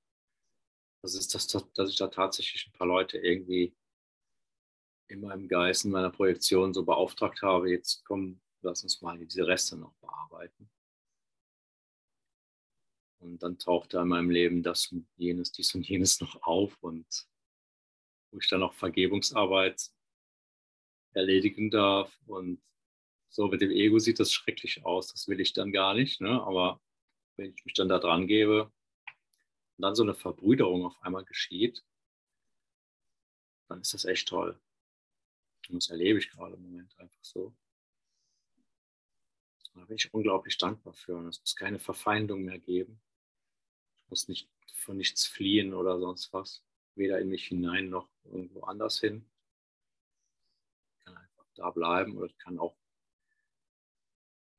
Das ist das, dass ich da tatsächlich ein paar Leute irgendwie in meinem Geist, in meiner Projektion so beauftragt habe, jetzt komm, lass uns mal diese Reste noch bearbeiten. Und dann taucht da in meinem Leben das und jenes, dies und jenes noch auf und wo ich dann auch Vergebungsarbeit erledigen darf. Und so mit dem Ego sieht das schrecklich aus. Das will ich dann gar nicht. Ne? Aber wenn ich mich dann da dran gebe und dann so eine Verbrüderung auf einmal geschieht, dann ist das echt toll. Und das erlebe ich gerade im Moment einfach so. Da bin ich unglaublich dankbar für. Und es muss keine Verfeindung mehr geben. Ich muss nicht von nichts fliehen oder sonst was weder in mich hinein noch irgendwo anders hin. Ich kann einfach da bleiben oder ich kann auch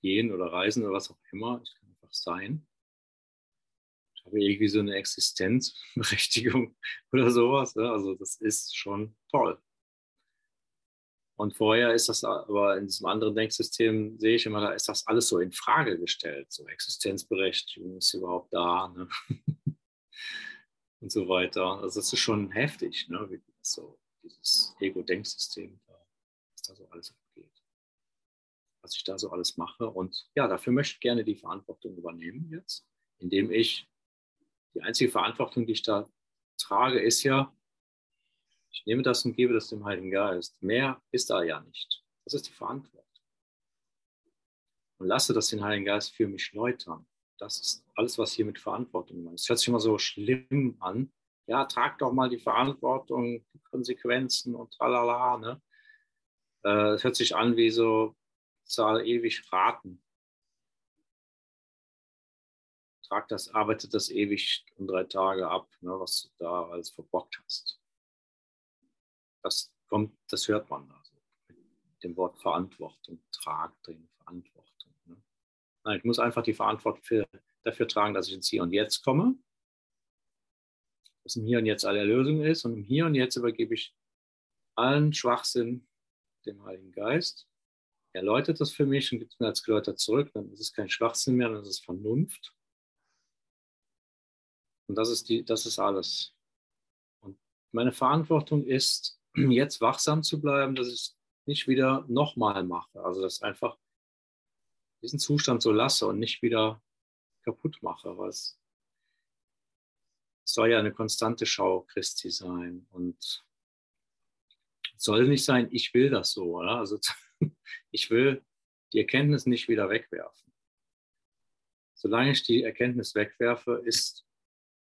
gehen oder reisen oder was auch immer. Ich sein. Ich habe irgendwie so eine Existenzberechtigung oder sowas. Also das ist schon toll. Und vorher ist das aber in diesem anderen Denksystem, sehe ich immer, da ist das alles so in Frage gestellt. So Existenzberechtigung ist überhaupt da. Ne? und so weiter. Also das ist schon heftig, ne? so dieses Ego-Denksystem, was da so alles abgeht. Was ich da so alles mache. Und ja, dafür möchte ich gerne die Verantwortung übernehmen jetzt, indem ich die einzige Verantwortung, die ich da trage, ist ja, ich nehme das und gebe das dem Heiligen Geist. Mehr ist da ja nicht. Das ist die Verantwortung. Und lasse das den Heiligen Geist für mich läutern das ist alles, was hier mit Verantwortung ist. Es hört sich immer so schlimm an. Ja, trag doch mal die Verantwortung, die Konsequenzen und tralala. Ne? Äh, hört sich an wie so, zahl ewig raten. Trag das, arbeite das ewig um drei Tage ab, ne, was du da alles verbockt hast. Das kommt, das hört man da so. Mit dem Wort Verantwortung, trag drin, Verantwortung. Nein, ich muss einfach die Verantwortung für, dafür tragen, dass ich ins Hier und Jetzt komme. Dass im Hier und Jetzt alle Lösung ist. Und im Hier und Jetzt übergebe ich allen Schwachsinn dem Heiligen Geist. Er läutet das für mich und gibt es mir als Geläuter zurück. Dann ist es kein Schwachsinn mehr, dann ist es Vernunft. Und das ist, die, das ist alles. Und meine Verantwortung ist, jetzt wachsam zu bleiben, dass ich es nicht wieder nochmal mache. Also dass einfach diesen Zustand so lasse und nicht wieder kaputt mache, weil es soll ja eine konstante Schau Christi sein und soll nicht sein, ich will das so, oder? Also ich will die Erkenntnis nicht wieder wegwerfen. Solange ich die Erkenntnis wegwerfe, ist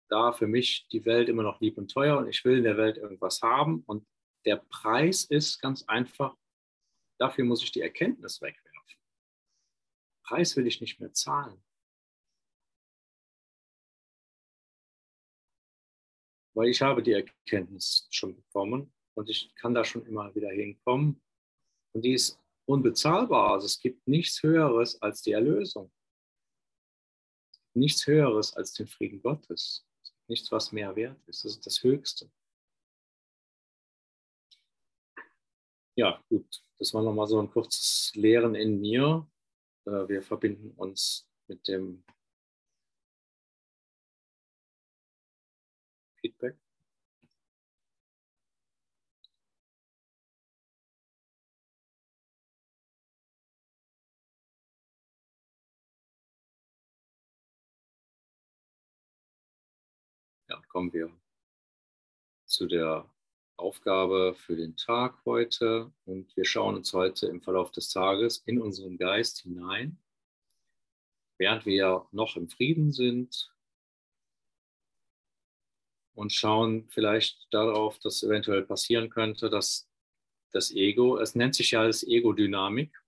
da für mich die Welt immer noch lieb und teuer und ich will in der Welt irgendwas haben. Und der Preis ist ganz einfach, dafür muss ich die Erkenntnis wegwerfen. Preis will ich nicht mehr zahlen. Weil ich habe die Erkenntnis schon bekommen und ich kann da schon immer wieder hinkommen. Und die ist unbezahlbar. Also es gibt nichts Höheres als die Erlösung. Nichts Höheres als den Frieden Gottes. Nichts, was mehr wert ist. Das ist das Höchste. Ja, gut. Das war nochmal so ein kurzes Lehren in mir. Äh, wir verbinden uns mit dem Feedback. Ja, kommen wir zu der Aufgabe für den Tag heute. Und wir schauen uns heute im Verlauf des Tages in unseren Geist hinein, während wir noch im Frieden sind und schauen vielleicht darauf, dass eventuell passieren könnte, dass das Ego, es nennt sich ja als Ego-Dynamik,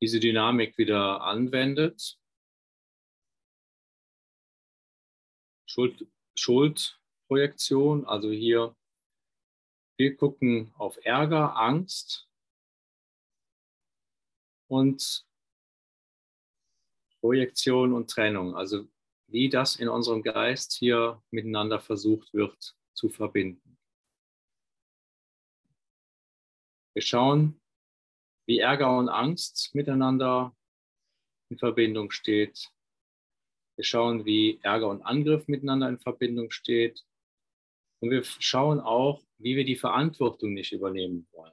diese Dynamik wieder anwendet Schuld, Schuldprojektion, also hier, wir gucken auf Ärger, Angst. Und Projektion und Trennung, also wie das in unserem Geist hier miteinander versucht wird zu verbinden. Wir schauen, wie Ärger und Angst miteinander in Verbindung steht, wir schauen, wie Ärger und Angriff miteinander in Verbindung steht. Und wir schauen auch, wie wir die Verantwortung nicht übernehmen wollen.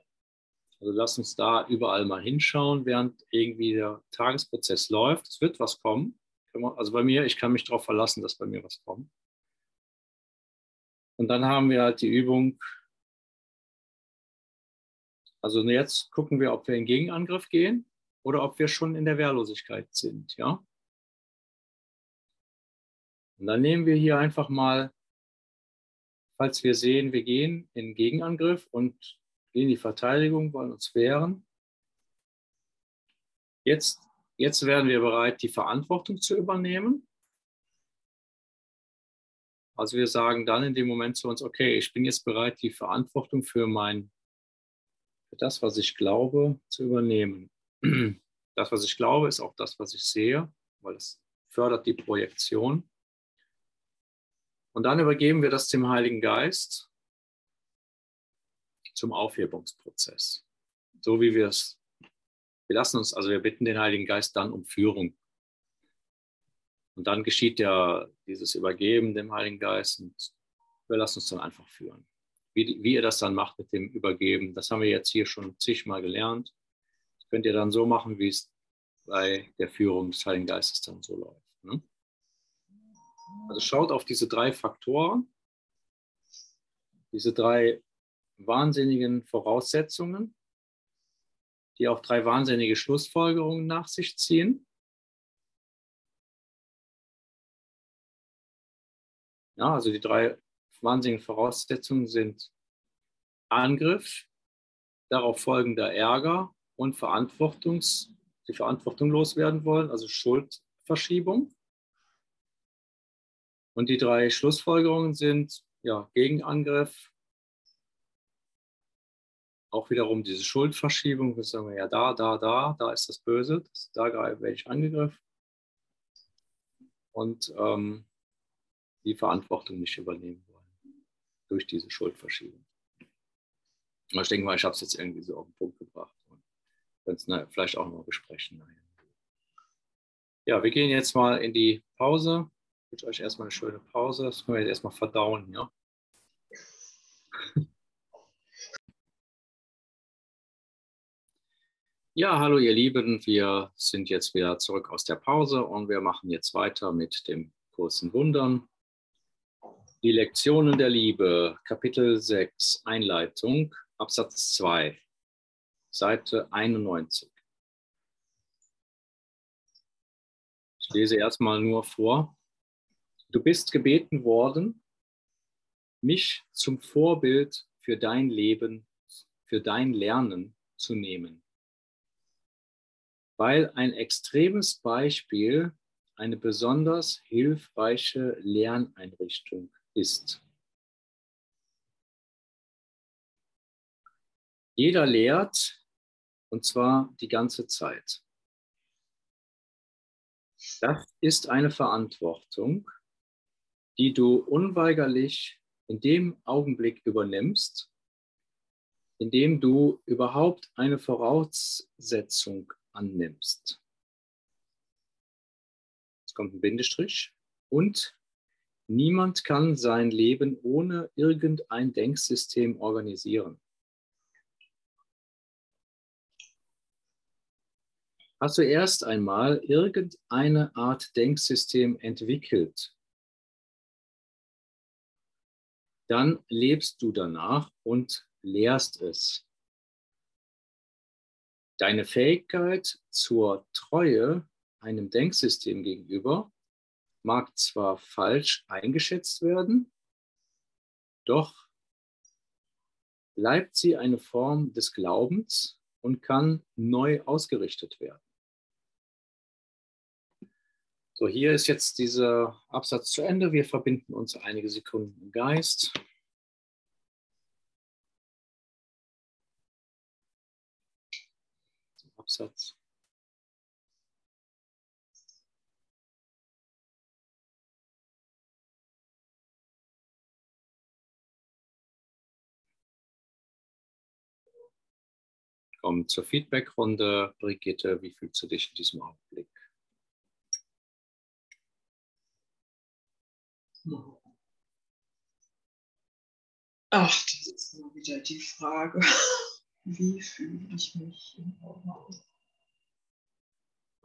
Also lass uns da überall mal hinschauen, während irgendwie der Tagesprozess läuft. Es wird was kommen. Also bei mir, ich kann mich darauf verlassen, dass bei mir was kommt. Und dann haben wir halt die Übung. Also jetzt gucken wir, ob wir in Gegenangriff gehen oder ob wir schon in der Wehrlosigkeit sind. Ja? Und dann nehmen wir hier einfach mal, falls wir sehen, wir gehen in Gegenangriff und gehen in die Verteidigung, wollen uns wehren. Jetzt, jetzt werden wir bereit, die Verantwortung zu übernehmen. Also wir sagen dann in dem Moment zu uns, okay, ich bin jetzt bereit, die Verantwortung für mein, für das, was ich glaube, zu übernehmen. Das, was ich glaube, ist auch das, was ich sehe, weil es fördert die Projektion. Und dann übergeben wir das dem Heiligen Geist zum Aufhebungsprozess. So wie wir es, wir lassen uns, also wir bitten den Heiligen Geist dann um Führung. Und dann geschieht ja dieses Übergeben dem Heiligen Geist und wir lassen uns dann einfach führen. Wie, wie ihr das dann macht mit dem Übergeben, das haben wir jetzt hier schon zigmal gelernt. Das könnt ihr dann so machen, wie es bei der Führung des Heiligen Geistes dann so läuft. Ne? Also schaut auf diese drei Faktoren, diese drei wahnsinnigen Voraussetzungen, die auch drei wahnsinnige Schlussfolgerungen nach sich ziehen. Ja, also die drei wahnsinnigen Voraussetzungen sind Angriff, darauf folgender Ärger und Verantwortungs, die Verantwortung loswerden wollen, also Schuldverschiebung. Und die drei Schlussfolgerungen sind ja, Gegenangriff, auch wiederum diese Schuldverschiebung, wir sagen ja da, da, da, da ist das Böse, das, da werde ich angegriffen und ähm, die Verantwortung nicht übernehmen wollen durch diese Schuldverschiebung. Ich denke mal, ich habe es jetzt irgendwie so auf den Punkt gebracht und können es ne, vielleicht auch noch besprechen. Ja, wir gehen jetzt mal in die Pause wünsche euch erstmal eine schöne Pause. Das können wir jetzt erstmal verdauen, ja. Ja, hallo ihr Lieben, wir sind jetzt wieder zurück aus der Pause und wir machen jetzt weiter mit dem kurzen Wundern. Die Lektionen der Liebe, Kapitel 6, Einleitung, Absatz 2, Seite 91. Ich lese erstmal nur vor. Du bist gebeten worden, mich zum Vorbild für dein Leben, für dein Lernen zu nehmen. Weil ein extremes Beispiel eine besonders hilfreiche Lerneinrichtung ist. Jeder lehrt und zwar die ganze Zeit. Das ist eine Verantwortung, die du unweigerlich in dem Augenblick übernimmst, in dem du überhaupt eine Voraussetzung annimmst. Jetzt kommt ein Bindestrich und niemand kann sein Leben ohne irgendein Denksystem organisieren. Hast du erst einmal irgendeine Art Denksystem entwickelt, dann lebst du danach und lehrst es. Deine Fähigkeit zur Treue einem Denksystem gegenüber mag zwar falsch eingeschätzt werden, doch bleibt sie eine Form des Glaubens und kann neu ausgerichtet werden. So, hier ist jetzt dieser Absatz zu Ende. Wir verbinden uns einige Sekunden im Geist. Zum Absatz. Kommen zur Feedbackrunde. Brigitte, wie fühlst du dich in diesem Augenblick? Ach, das ist immer wieder die Frage. Wie fühle ich mich im Augenblick?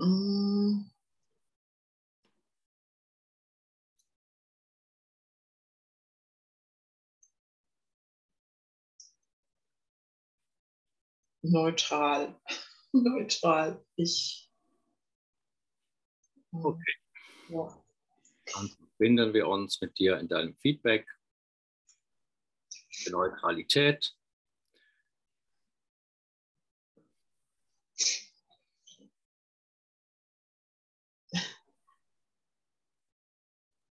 Mm. Neutral. Neutral. Ich. Okay. Ja. Verbinden wir uns mit dir in deinem Feedback. Neutralität.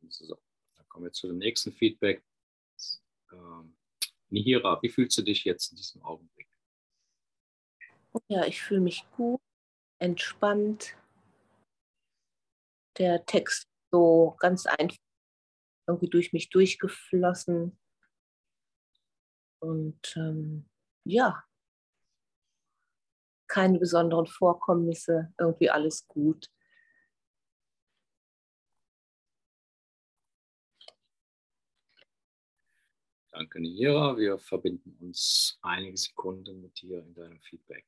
So, dann kommen wir zu dem nächsten Feedback. Ähm, Nihira, wie fühlst du dich jetzt in diesem Augenblick? Ja, ich fühle mich gut, entspannt. Der Text so ganz einfach irgendwie durch mich durchgeflossen. Und ähm, ja, keine besonderen Vorkommnisse, irgendwie alles gut. Danke, Nihira. Wir verbinden uns einige Sekunden mit dir in deinem Feedback.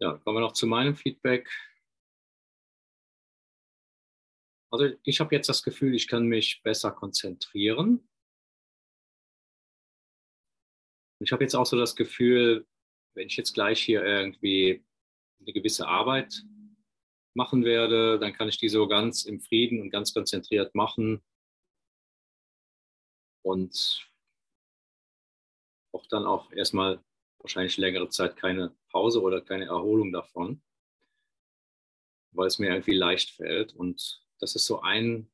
Ja, kommen wir noch zu meinem Feedback. Also ich habe jetzt das Gefühl, ich kann mich besser konzentrieren. Ich habe jetzt auch so das Gefühl, wenn ich jetzt gleich hier irgendwie eine gewisse Arbeit machen werde, dann kann ich die so ganz im Frieden und ganz konzentriert machen und auch dann auch erstmal wahrscheinlich längere Zeit keine Pause oder keine Erholung davon, weil es mir irgendwie leicht fällt. Und das ist so ein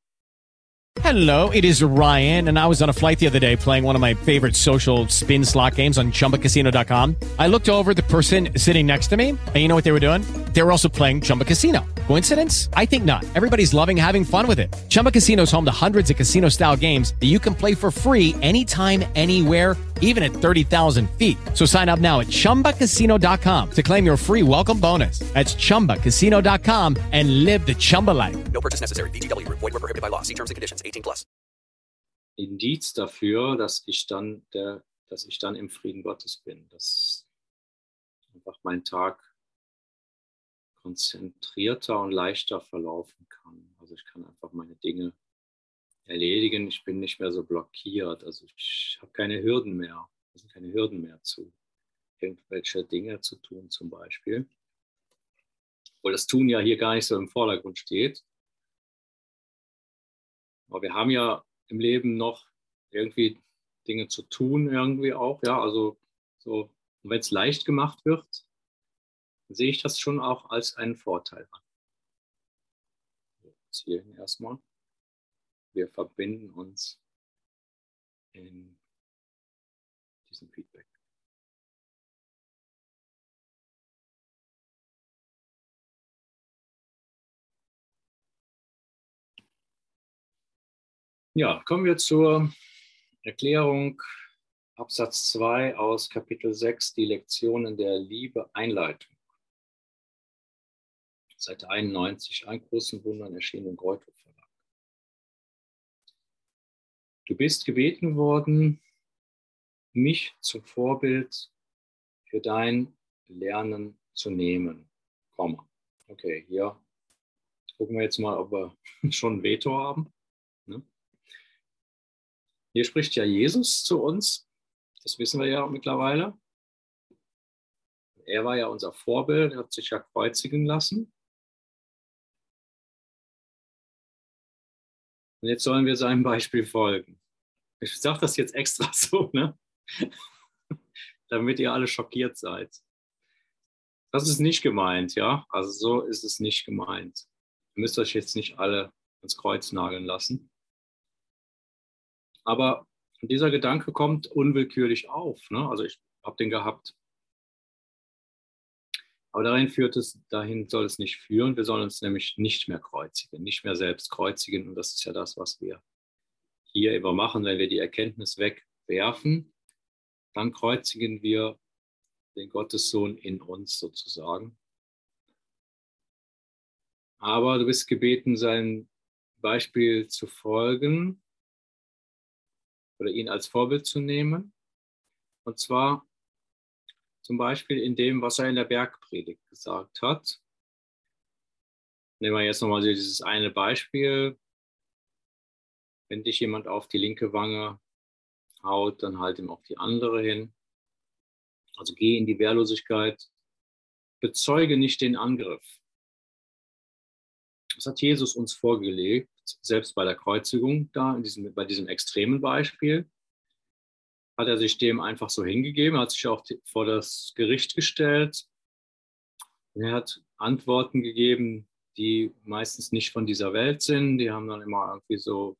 Hello, it is Ryan, and I was on a flight the other day playing one of my favorite social spin slot games on chumbacasino.com. I looked over the person sitting next to me, and you know what they were doing? They were also playing Chumba Casino. Coincidence? I think not. Everybody's loving having fun with it. Chumba Casino is home to hundreds of casino style games that you can play for free anytime, anywhere, even at 30,000 feet. So sign up now at chumbacasino.com to claim your free welcome bonus. That's chumbacasino.com and live the Chumba life. No purchase necessary. VGW Group. Void were prohibited by law. See terms and conditions. 18 plus. Indiz dafür, dass ich dann der, dass ich dann im Frieden Gottes bin, dass einfach mein Tag konzentrierter und leichter verlaufen kann. Also ich kann einfach meine Dinge erledigen. Ich bin nicht mehr so blockiert. Also ich habe keine Hürden mehr. Es sind keine Hürden mehr zu irgendwelche Dinge zu tun zum Beispiel. Obwohl das Tun ja hier gar nicht so im Vordergrund steht. Aber wir haben ja im Leben noch irgendwie Dinge zu tun, irgendwie auch. Ja, also so, wenn es leicht gemacht wird, sehe ich das schon auch als einen Vorteil an. Jetzt erstmal. Wir verbinden uns in diesem Feedback. Ja, kommen wir zur Erklärung Absatz 2 aus Kapitel 6, die Lektionen der Liebe, Einleitung. Seite 91, ein großen Wundern erschienen im Greuthof Verlag. Du bist gebeten worden, mich zum Vorbild für dein Lernen zu nehmen. Komma. Okay, hier gucken wir jetzt mal, ob wir schon ein Veto haben. Ne? Hier spricht ja Jesus zu uns. Das wissen wir ja mittlerweile. Er war ja unser Vorbild, hat sich ja kreuzigen lassen. Und jetzt sollen wir seinem Beispiel folgen. Ich sage das jetzt extra so, ne? damit ihr alle schockiert seid. Das ist nicht gemeint, ja? Also so ist es nicht gemeint. Ihr müsst euch jetzt nicht alle ins Kreuz nageln lassen. Aber dieser Gedanke kommt unwillkürlich auf. Ne? Also ich habe den gehabt. Aber dahin führt es, dahin soll es nicht führen. Wir sollen uns nämlich nicht mehr kreuzigen, nicht mehr selbst kreuzigen. Und das ist ja das, was wir hier immer machen, wenn wir die Erkenntnis wegwerfen, dann kreuzigen wir den Gottessohn in uns sozusagen. Aber du bist gebeten, sein Beispiel zu folgen oder ihn als Vorbild zu nehmen. Und zwar zum Beispiel in dem, was er in der Bergpredigt gesagt hat. Nehmen wir jetzt nochmal dieses eine Beispiel. Wenn dich jemand auf die linke Wange haut, dann halt ihm auch die andere hin. Also geh in die Wehrlosigkeit, bezeuge nicht den Angriff. Das hat Jesus uns vorgelegt, selbst bei der Kreuzigung da, diesem, bei diesem extremen Beispiel, hat er sich dem einfach so hingegeben, hat sich auch vor das Gericht gestellt. Er hat Antworten gegeben, die meistens nicht von dieser Welt sind. Die haben dann immer irgendwie so,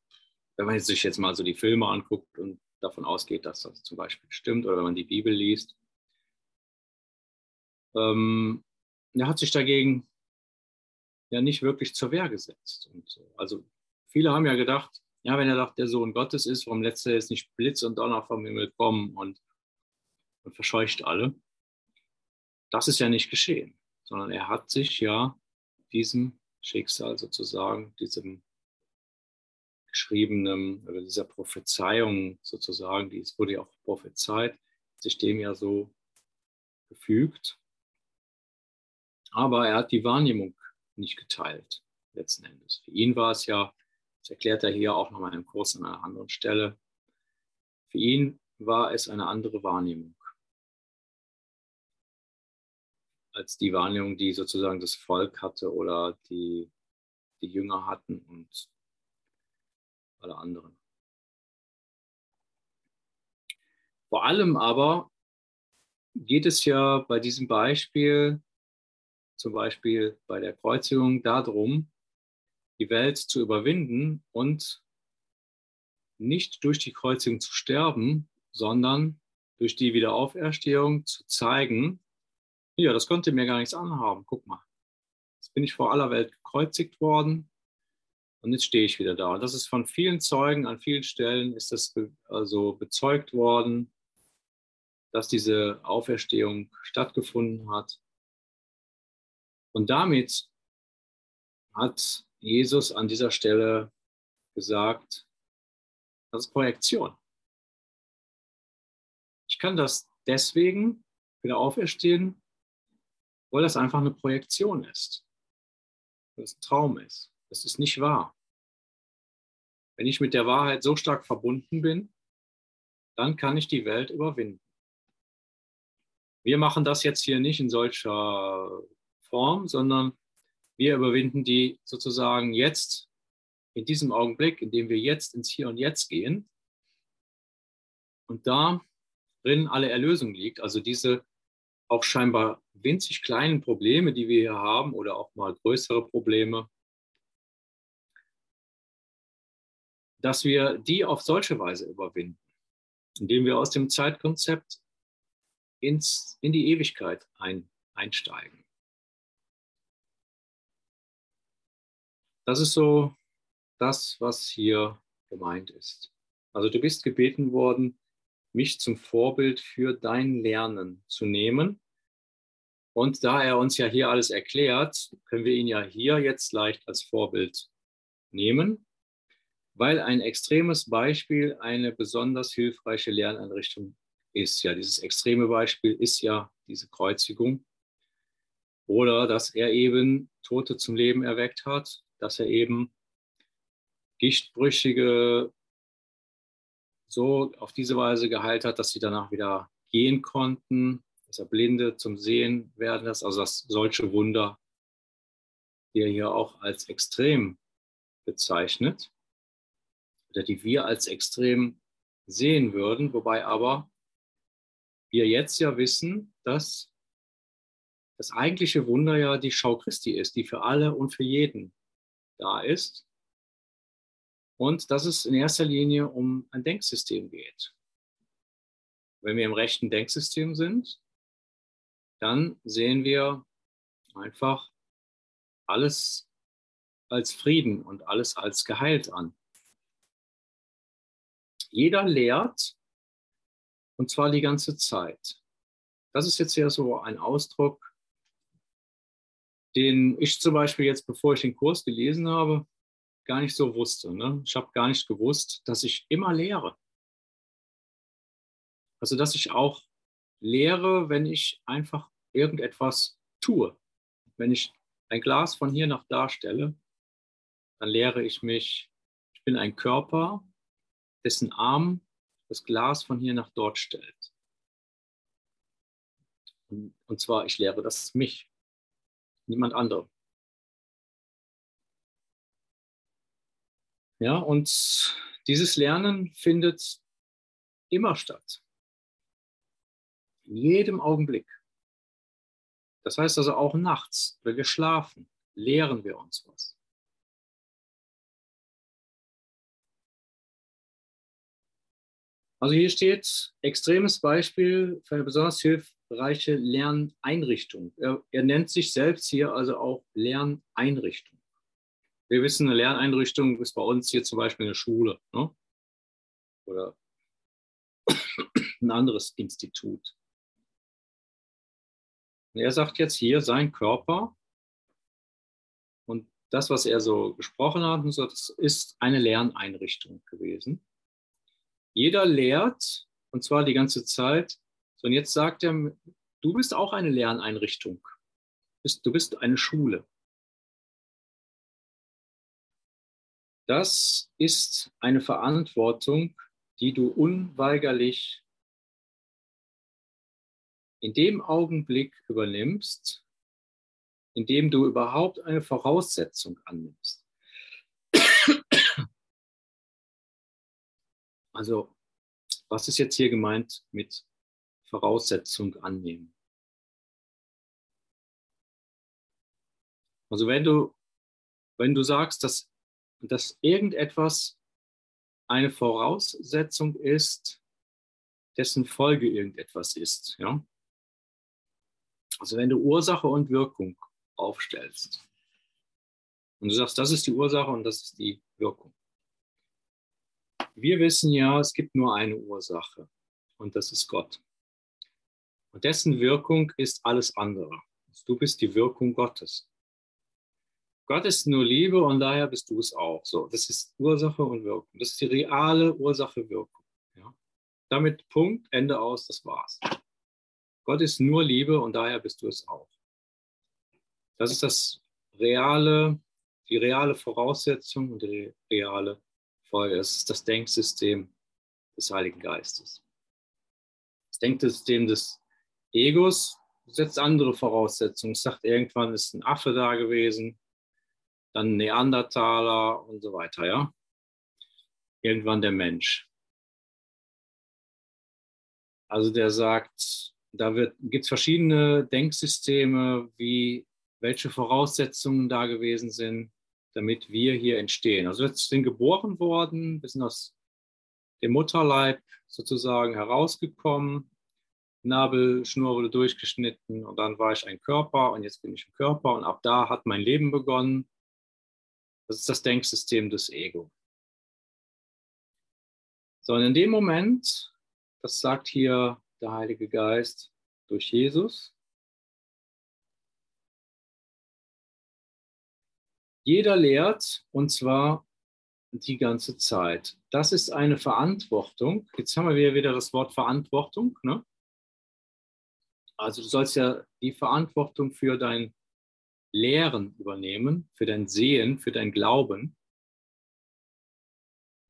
wenn man sich jetzt mal so die Filme anguckt und davon ausgeht, dass das zum Beispiel stimmt, oder wenn man die Bibel liest. Ähm, er hat sich dagegen ja nicht wirklich zur Wehr gesetzt. Und, also viele haben ja gedacht, ja, wenn er doch der Sohn Gottes ist, warum lässt er jetzt nicht Blitz und Donner vom Himmel kommen und, und verscheucht alle? Das ist ja nicht geschehen, sondern er hat sich ja diesem Schicksal sozusagen, diesem geschriebenen, oder dieser Prophezeiung sozusagen, die es wurde ja auch prophezeit, sich dem ja so gefügt. Aber er hat die Wahrnehmung nicht geteilt, letzten Endes. Für ihn war es ja, das erklärt er hier auch nochmal im Kurs an einer anderen Stelle, für ihn war es eine andere Wahrnehmung als die Wahrnehmung, die sozusagen das Volk hatte oder die die Jünger hatten und alle anderen. Vor allem aber geht es ja bei diesem Beispiel zum Beispiel bei der Kreuzigung darum, die Welt zu überwinden und nicht durch die Kreuzigung zu sterben, sondern durch die Wiederauferstehung zu zeigen, ja, das konnte mir gar nichts anhaben. Guck mal, jetzt bin ich vor aller Welt gekreuzigt worden und jetzt stehe ich wieder da. Und das ist von vielen Zeugen an vielen Stellen ist das also bezeugt worden, dass diese Auferstehung stattgefunden hat. Und damit hat Jesus an dieser Stelle gesagt, das ist Projektion. Ich kann das deswegen wieder auferstehen, weil das einfach eine Projektion ist. Weil es ein Traum ist. Das ist nicht wahr. Wenn ich mit der Wahrheit so stark verbunden bin, dann kann ich die Welt überwinden. Wir machen das jetzt hier nicht in solcher Form, sondern wir überwinden die sozusagen jetzt, in diesem Augenblick, in dem wir jetzt ins Hier und Jetzt gehen. Und darin alle Erlösung liegt, also diese auch scheinbar winzig kleinen Probleme, die wir hier haben, oder auch mal größere Probleme, dass wir die auf solche Weise überwinden, indem wir aus dem Zeitkonzept ins, in die Ewigkeit ein, einsteigen. Das ist so das, was hier gemeint ist. Also du bist gebeten worden, mich zum Vorbild für dein Lernen zu nehmen. Und da er uns ja hier alles erklärt, können wir ihn ja hier jetzt leicht als Vorbild nehmen, weil ein extremes Beispiel eine besonders hilfreiche Lerneinrichtung ist. Ja, dieses extreme Beispiel ist ja diese Kreuzigung. Oder dass er eben Tote zum Leben erweckt hat, dass er eben Gichtbrüchige so auf diese Weise geheilt hat, dass sie danach wieder gehen konnten, dass er Blinde zum Sehen werden lässt, also dass solche Wunder, die er hier auch als extrem bezeichnet, oder die wir als extrem sehen würden, wobei aber wir jetzt ja wissen, dass das eigentliche Wunder ja die Schau Christi ist, die für alle und für jeden da ist und dass es in erster Linie um ein Denksystem geht. Wenn wir im rechten Denksystem sind, dann sehen wir einfach alles als Frieden und alles als geheilt an. Jeder lehrt, und zwar die ganze Zeit. Das ist jetzt ja so ein Ausdruck, den ich zum Beispiel jetzt, bevor ich den Kurs gelesen habe, gar nicht so wusste. Ne? Ich habe gar nicht gewusst, dass ich immer lehre. Also, dass ich auch lehre, wenn ich einfach irgendetwas tue. Wenn ich ein Glas von hier nach da stelle, dann lehre ich mich, ich bin ein Körper, dessen Arm das Glas von hier nach dort stellt. Und zwar, ich lehre das mich, niemand anderem. Ja, und dieses Lernen findet immer statt. In jedem Augenblick. Das heißt also auch nachts, wenn wir schlafen, lehren wir uns was. Also hier steht extremes Beispiel für eine besonders hilfreiche Lerneinrichtung. Er, er nennt sich selbst hier also auch Lerneinrichtung. Wir wissen, eine Lerneinrichtung ist bei uns hier zum Beispiel eine Schule ne? oder ein anderes Institut. Und er sagt jetzt hier, sein Körper und das, was er so gesprochen hat, das ist eine Lerneinrichtung gewesen. Jeder lehrt, und zwar die ganze Zeit. Und jetzt sagt er, du bist auch eine Lerneinrichtung. Du bist eine Schule. Das ist eine Verantwortung, die du unweigerlich in dem Augenblick übernimmst, in dem du überhaupt eine Voraussetzung annimmst. Also, was ist jetzt hier gemeint mit Voraussetzung annehmen? Also, wenn du, wenn du sagst, dass dass irgendetwas eine Voraussetzung ist, dessen Folge irgendetwas ist. Ja? Also wenn du Ursache und Wirkung aufstellst und du sagst, das ist die Ursache und das ist die Wirkung. Wir wissen ja, es gibt nur eine Ursache und das ist Gott. Und dessen Wirkung ist alles andere. Du bist die Wirkung Gottes. Gott ist nur Liebe und daher bist du es auch. So, das ist Ursache und Wirkung. Das ist die reale Ursache-Wirkung. Ja? Damit Punkt, Ende aus, das war's. Gott ist nur Liebe und daher bist du es auch. Das ist das reale, die reale Voraussetzung und die reale folge. Das ist das Denksystem des Heiligen Geistes. Das Denksystem des Egos setzt andere Voraussetzungen. Es sagt, irgendwann ist ein Affe da gewesen, dann Neandertaler und so weiter, ja. Irgendwann der Mensch. Also der sagt, da gibt es verschiedene Denksysteme, wie welche Voraussetzungen da gewesen sind, damit wir hier entstehen. Also wir sind geboren worden, wir sind aus dem Mutterleib sozusagen herausgekommen, Nabelschnur wurde durchgeschnitten und dann war ich ein Körper und jetzt bin ich ein Körper und ab da hat mein Leben begonnen. Das ist das Denksystem des Ego. So, und in dem Moment, das sagt hier der Heilige Geist durch Jesus, jeder lehrt und zwar die ganze Zeit. Das ist eine Verantwortung. Jetzt haben wir wieder das Wort Verantwortung. Ne? Also du sollst ja die Verantwortung für dein Lehren übernehmen, für dein Sehen, für dein Glauben,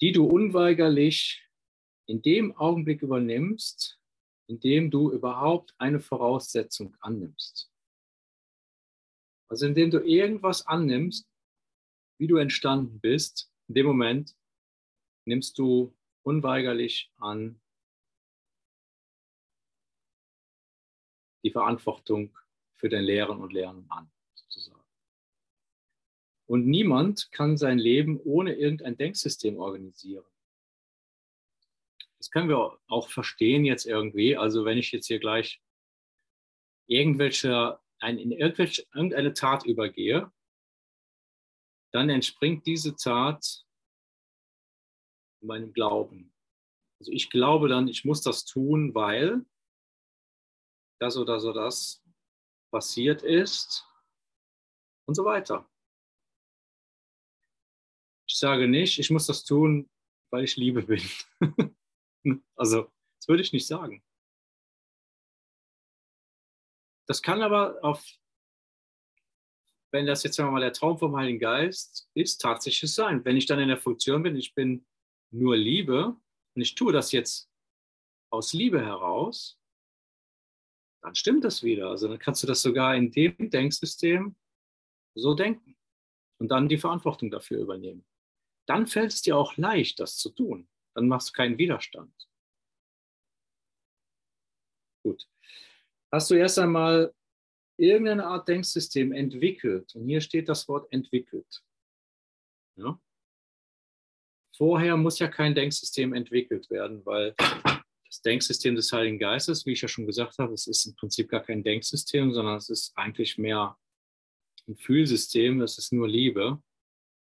die du unweigerlich in dem Augenblick übernimmst, in dem du überhaupt eine Voraussetzung annimmst. Also indem du irgendwas annimmst, wie du entstanden bist, in dem Moment nimmst du unweigerlich an die Verantwortung für dein Lehren und Lernen an, sozusagen. Und niemand kann sein Leben ohne irgendein Denksystem organisieren. Das können wir auch verstehen jetzt irgendwie. Also wenn ich jetzt hier gleich irgendwelche, ein, in irgendwelche, irgendeine Tat übergehe, dann entspringt diese Tat meinem Glauben. Also ich glaube dann, ich muss das tun, weil das oder so das passiert ist und so weiter. Ich sage nicht, ich muss das tun, weil ich Liebe bin. also, das würde ich nicht sagen. Das kann aber auf, wenn das jetzt mal der Traum vom Heiligen Geist ist, tatsächlich sein. Wenn ich dann in der Funktion bin, ich bin nur Liebe und ich tue das jetzt aus Liebe heraus, dann stimmt das wieder. Also dann kannst du das sogar in dem Denksystem so denken und dann die Verantwortung dafür übernehmen. Dann fällt es dir auch leicht, das zu tun. Dann machst du keinen Widerstand. Gut. Hast du erst einmal irgendeine Art Denksystem entwickelt? Und hier steht das Wort entwickelt. Ja? Vorher muss ja kein Denksystem entwickelt werden, weil das Denksystem des Heiligen Geistes, wie ich ja schon gesagt habe, es ist im Prinzip gar kein Denksystem, sondern es ist eigentlich mehr ein Fühlsystem, es ist nur Liebe.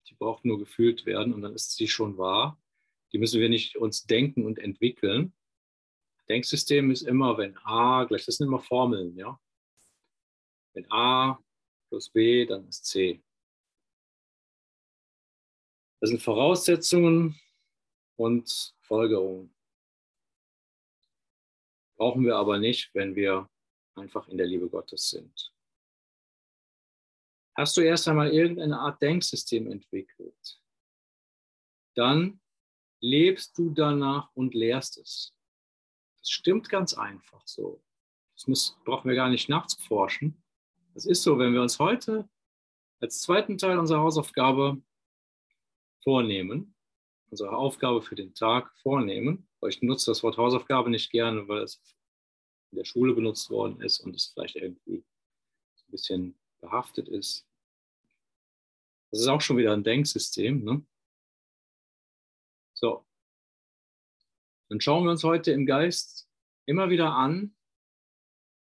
Die braucht nur gefühlt werden und dann ist sie schon wahr. Die müssen wir nicht uns denken und entwickeln. Denksystem ist immer, wenn A gleich, das sind immer Formeln, ja. Wenn A plus B, dann ist C. Das sind Voraussetzungen und Folgerungen. Brauchen wir aber nicht, wenn wir einfach in der Liebe Gottes sind. Hast du erst einmal irgendeine Art Denksystem entwickelt, dann lebst du danach und lehrst es. Das stimmt ganz einfach so. Das muss, brauchen wir gar nicht nachzuforschen. Das ist so, wenn wir uns heute als zweiten Teil unserer Hausaufgabe vornehmen, unsere Aufgabe für den Tag vornehmen. Weil ich nutze das Wort Hausaufgabe nicht gerne, weil es in der Schule benutzt worden ist und es vielleicht irgendwie ein bisschen behaftet ist. Das ist auch schon wieder ein Denksystem. Ne? So. Dann schauen wir uns heute im Geist immer wieder an,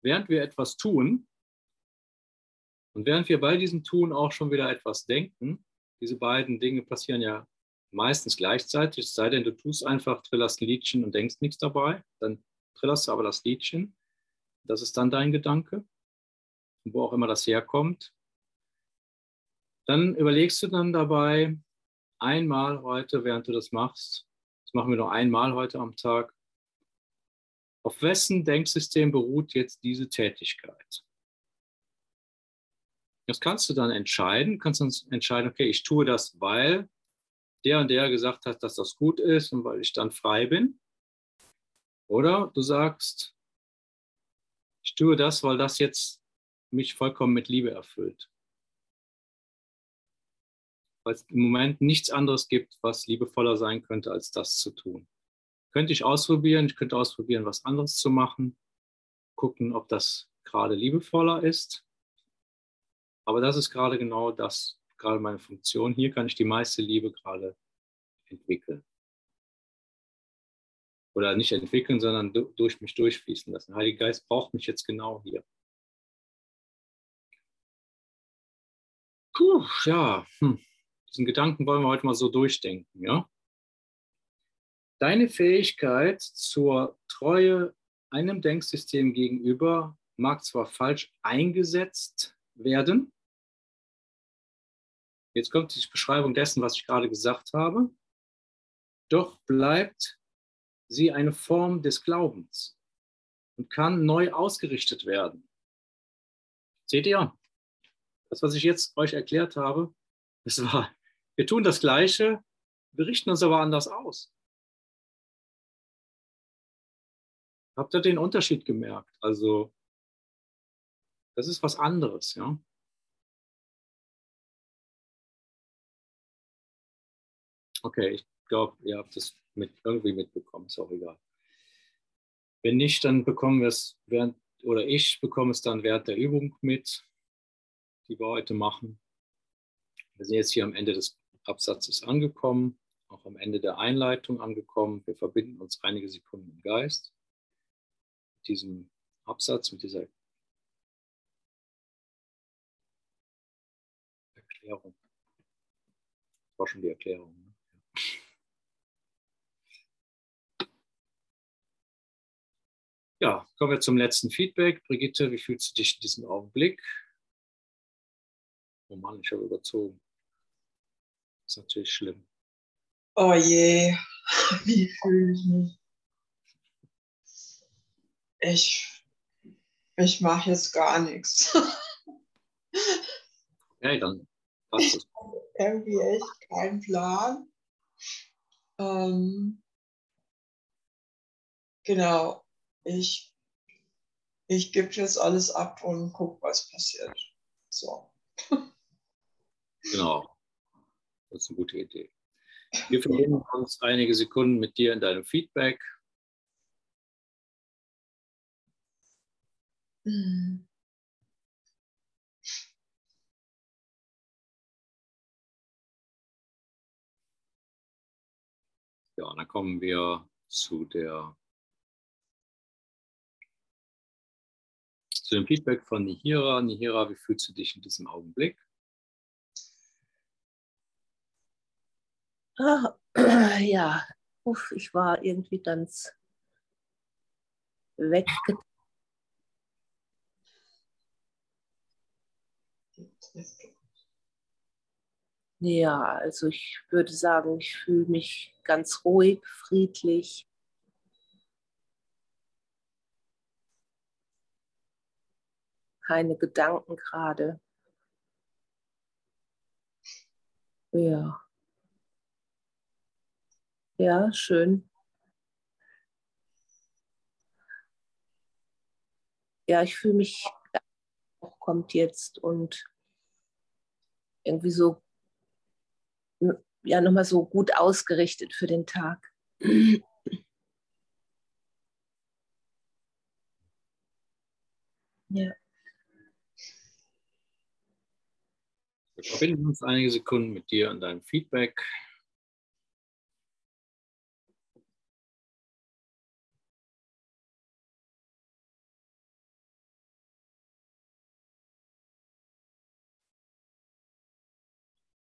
während wir etwas tun und während wir bei diesem Tun auch schon wieder etwas denken. Diese beiden Dinge passieren ja meistens gleichzeitig, es sei denn, du tust einfach, trillerst ein Liedchen und denkst nichts dabei, dann trillerst du aber das Liedchen. Das ist dann dein Gedanke, wo auch immer das herkommt. Dann überlegst du dann dabei einmal heute, während du das machst, das machen wir nur einmal heute am Tag, auf wessen Denksystem beruht jetzt diese Tätigkeit? Das kannst du dann entscheiden, kannst dann entscheiden, okay, ich tue das, weil der und der gesagt hat, dass das gut ist und weil ich dann frei bin. Oder du sagst, ich tue das, weil das jetzt mich vollkommen mit Liebe erfüllt. Weil es im Moment nichts anderes gibt, was liebevoller sein könnte, als das zu tun. Könnte ich ausprobieren, ich könnte ausprobieren, was anderes zu machen, gucken, ob das gerade liebevoller ist. Aber das ist gerade genau das, gerade meine Funktion. Hier kann ich die meiste Liebe gerade entwickeln. Oder nicht entwickeln, sondern durch mich durchfließen lassen. Der Heilige Geist braucht mich jetzt genau hier. Puh, ja, hm. diesen Gedanken wollen wir heute mal so durchdenken, ja. Deine Fähigkeit zur Treue einem Denksystem gegenüber mag zwar falsch eingesetzt werden. Jetzt kommt die Beschreibung dessen, was ich gerade gesagt habe. Doch bleibt sie eine Form des Glaubens und kann neu ausgerichtet werden. Seht ihr? Das, was ich jetzt euch erklärt habe, das war, wir tun das Gleiche, wir richten uns aber anders aus. Habt ihr den Unterschied gemerkt? Also, das ist was anderes, ja. Okay, ich glaube, ihr habt das mit, irgendwie mitbekommen, ist auch egal. Wenn nicht, dann bekommen wir es während, oder ich bekomme es dann während der Übung mit, die wir heute machen. Wir sind jetzt hier am Ende des Absatzes angekommen, auch am Ende der Einleitung angekommen. Wir verbinden uns einige Sekunden im Geist mit diesem Absatz, mit dieser Erklärung. Das war schon die Erklärung. Ne? Ja, kommen wir zum letzten Feedback. Brigitte, wie fühlst du dich in diesem Augenblick? Oh Mann, ich habe überzogen. Das ist natürlich schlimm. Oh je, wie fühle ich mich? Ich, ich mache jetzt gar nichts. Okay, dann passt es. Irgendwie echt kein Plan. Ähm, genau, ich, ich gebe jetzt alles ab und gucke, was passiert. So. Genau, das ist eine gute Idee. Wir verbinden uns einige Sekunden mit dir in deinem Feedback. Mhm. Ja, und dann kommen wir zu der zu dem Feedback von Nihira. Nihira, wie fühlst du dich in diesem Augenblick? Ah, ja, Uff, ich war irgendwie ganz weggetan. Ja, also ich würde sagen, ich fühle mich ganz ruhig, friedlich. Keine Gedanken gerade. Ja. Ja, schön. Ja, ich fühle mich, kommt jetzt und irgendwie so ja nochmal so gut ausgerichtet für den Tag. Ja. Wir verbinden uns einige Sekunden mit dir und deinem Feedback.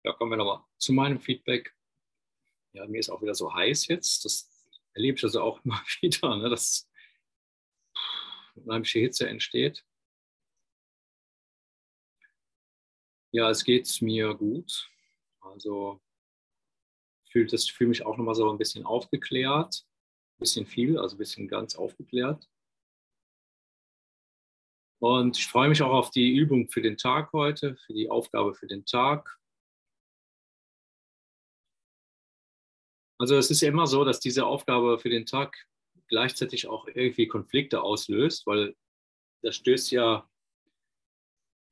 Ja, kommen wir nochmal zu meinem Feedback. Ja, mir ist auch wieder so heiß jetzt. Das erlebe ich also auch immer wieder, ne, dass unheimliche Hitze entsteht. Ja, es geht mir gut. Also fühlt das fühle mich auch nochmal so ein bisschen aufgeklärt. Ein bisschen viel, also ein bisschen ganz aufgeklärt. Und ich freue mich auch auf die Übung für den Tag heute, für die Aufgabe für den Tag. Also es ist ja immer so, dass diese Aufgabe für den Tag gleichzeitig auch irgendwie Konflikte auslöst, weil da stößt ja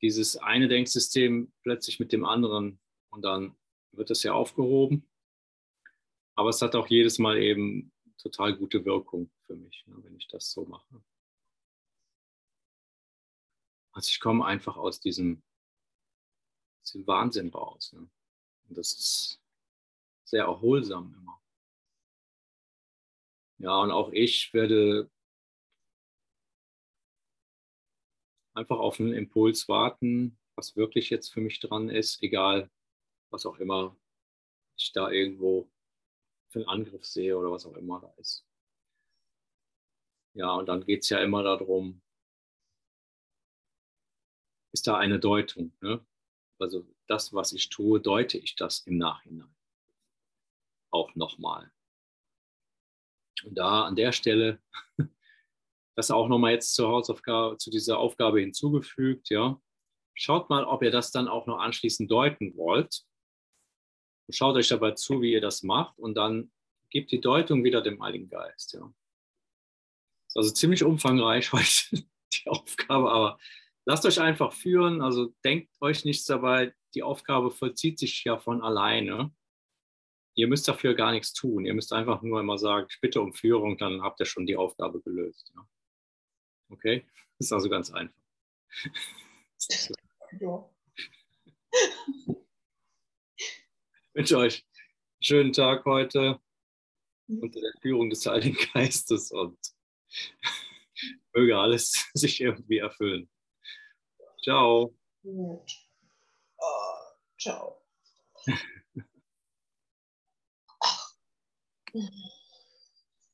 dieses eine Denksystem plötzlich mit dem anderen und dann wird das ja aufgehoben. Aber es hat auch jedes Mal eben total gute Wirkung für mich, ne, wenn ich das so mache. Also ich komme einfach aus diesem, diesem Wahnsinn raus. Ne? Und das ist sehr erholsam immer. Ja, und auch ich werde einfach auf einen Impuls warten, was wirklich jetzt für mich dran ist, egal was auch immer ich da irgendwo für einen Angriff sehe oder was auch immer da ist. Ja, und dann geht es ja immer darum, ist da eine Deutung. Ne? Also das, was ich tue, deute ich das im Nachhinein auch nochmal. Und da an der Stelle, das auch nochmal jetzt zur Hausaufgabe, zu dieser Aufgabe hinzugefügt, ja. Schaut mal, ob ihr das dann auch noch anschließend deuten wollt. Und schaut euch dabei zu, wie ihr das macht und dann gebt die Deutung wieder dem Heiligen Geist, ja. Ist also ziemlich umfangreich heute die Aufgabe, aber lasst euch einfach führen, also denkt euch nichts dabei, die Aufgabe vollzieht sich ja von alleine. Ihr müsst dafür gar nichts tun. Ihr müsst einfach nur immer sagen, ich bitte um Führung, dann habt ihr schon die Aufgabe gelöst. Ja. Okay? Das ist also ganz einfach. Ja. Ich wünsche euch einen schönen Tag heute unter der Führung des Heiligen Geistes und möge alles sich irgendwie erfüllen. Ciao. Oh, ciao. Mm-hmm.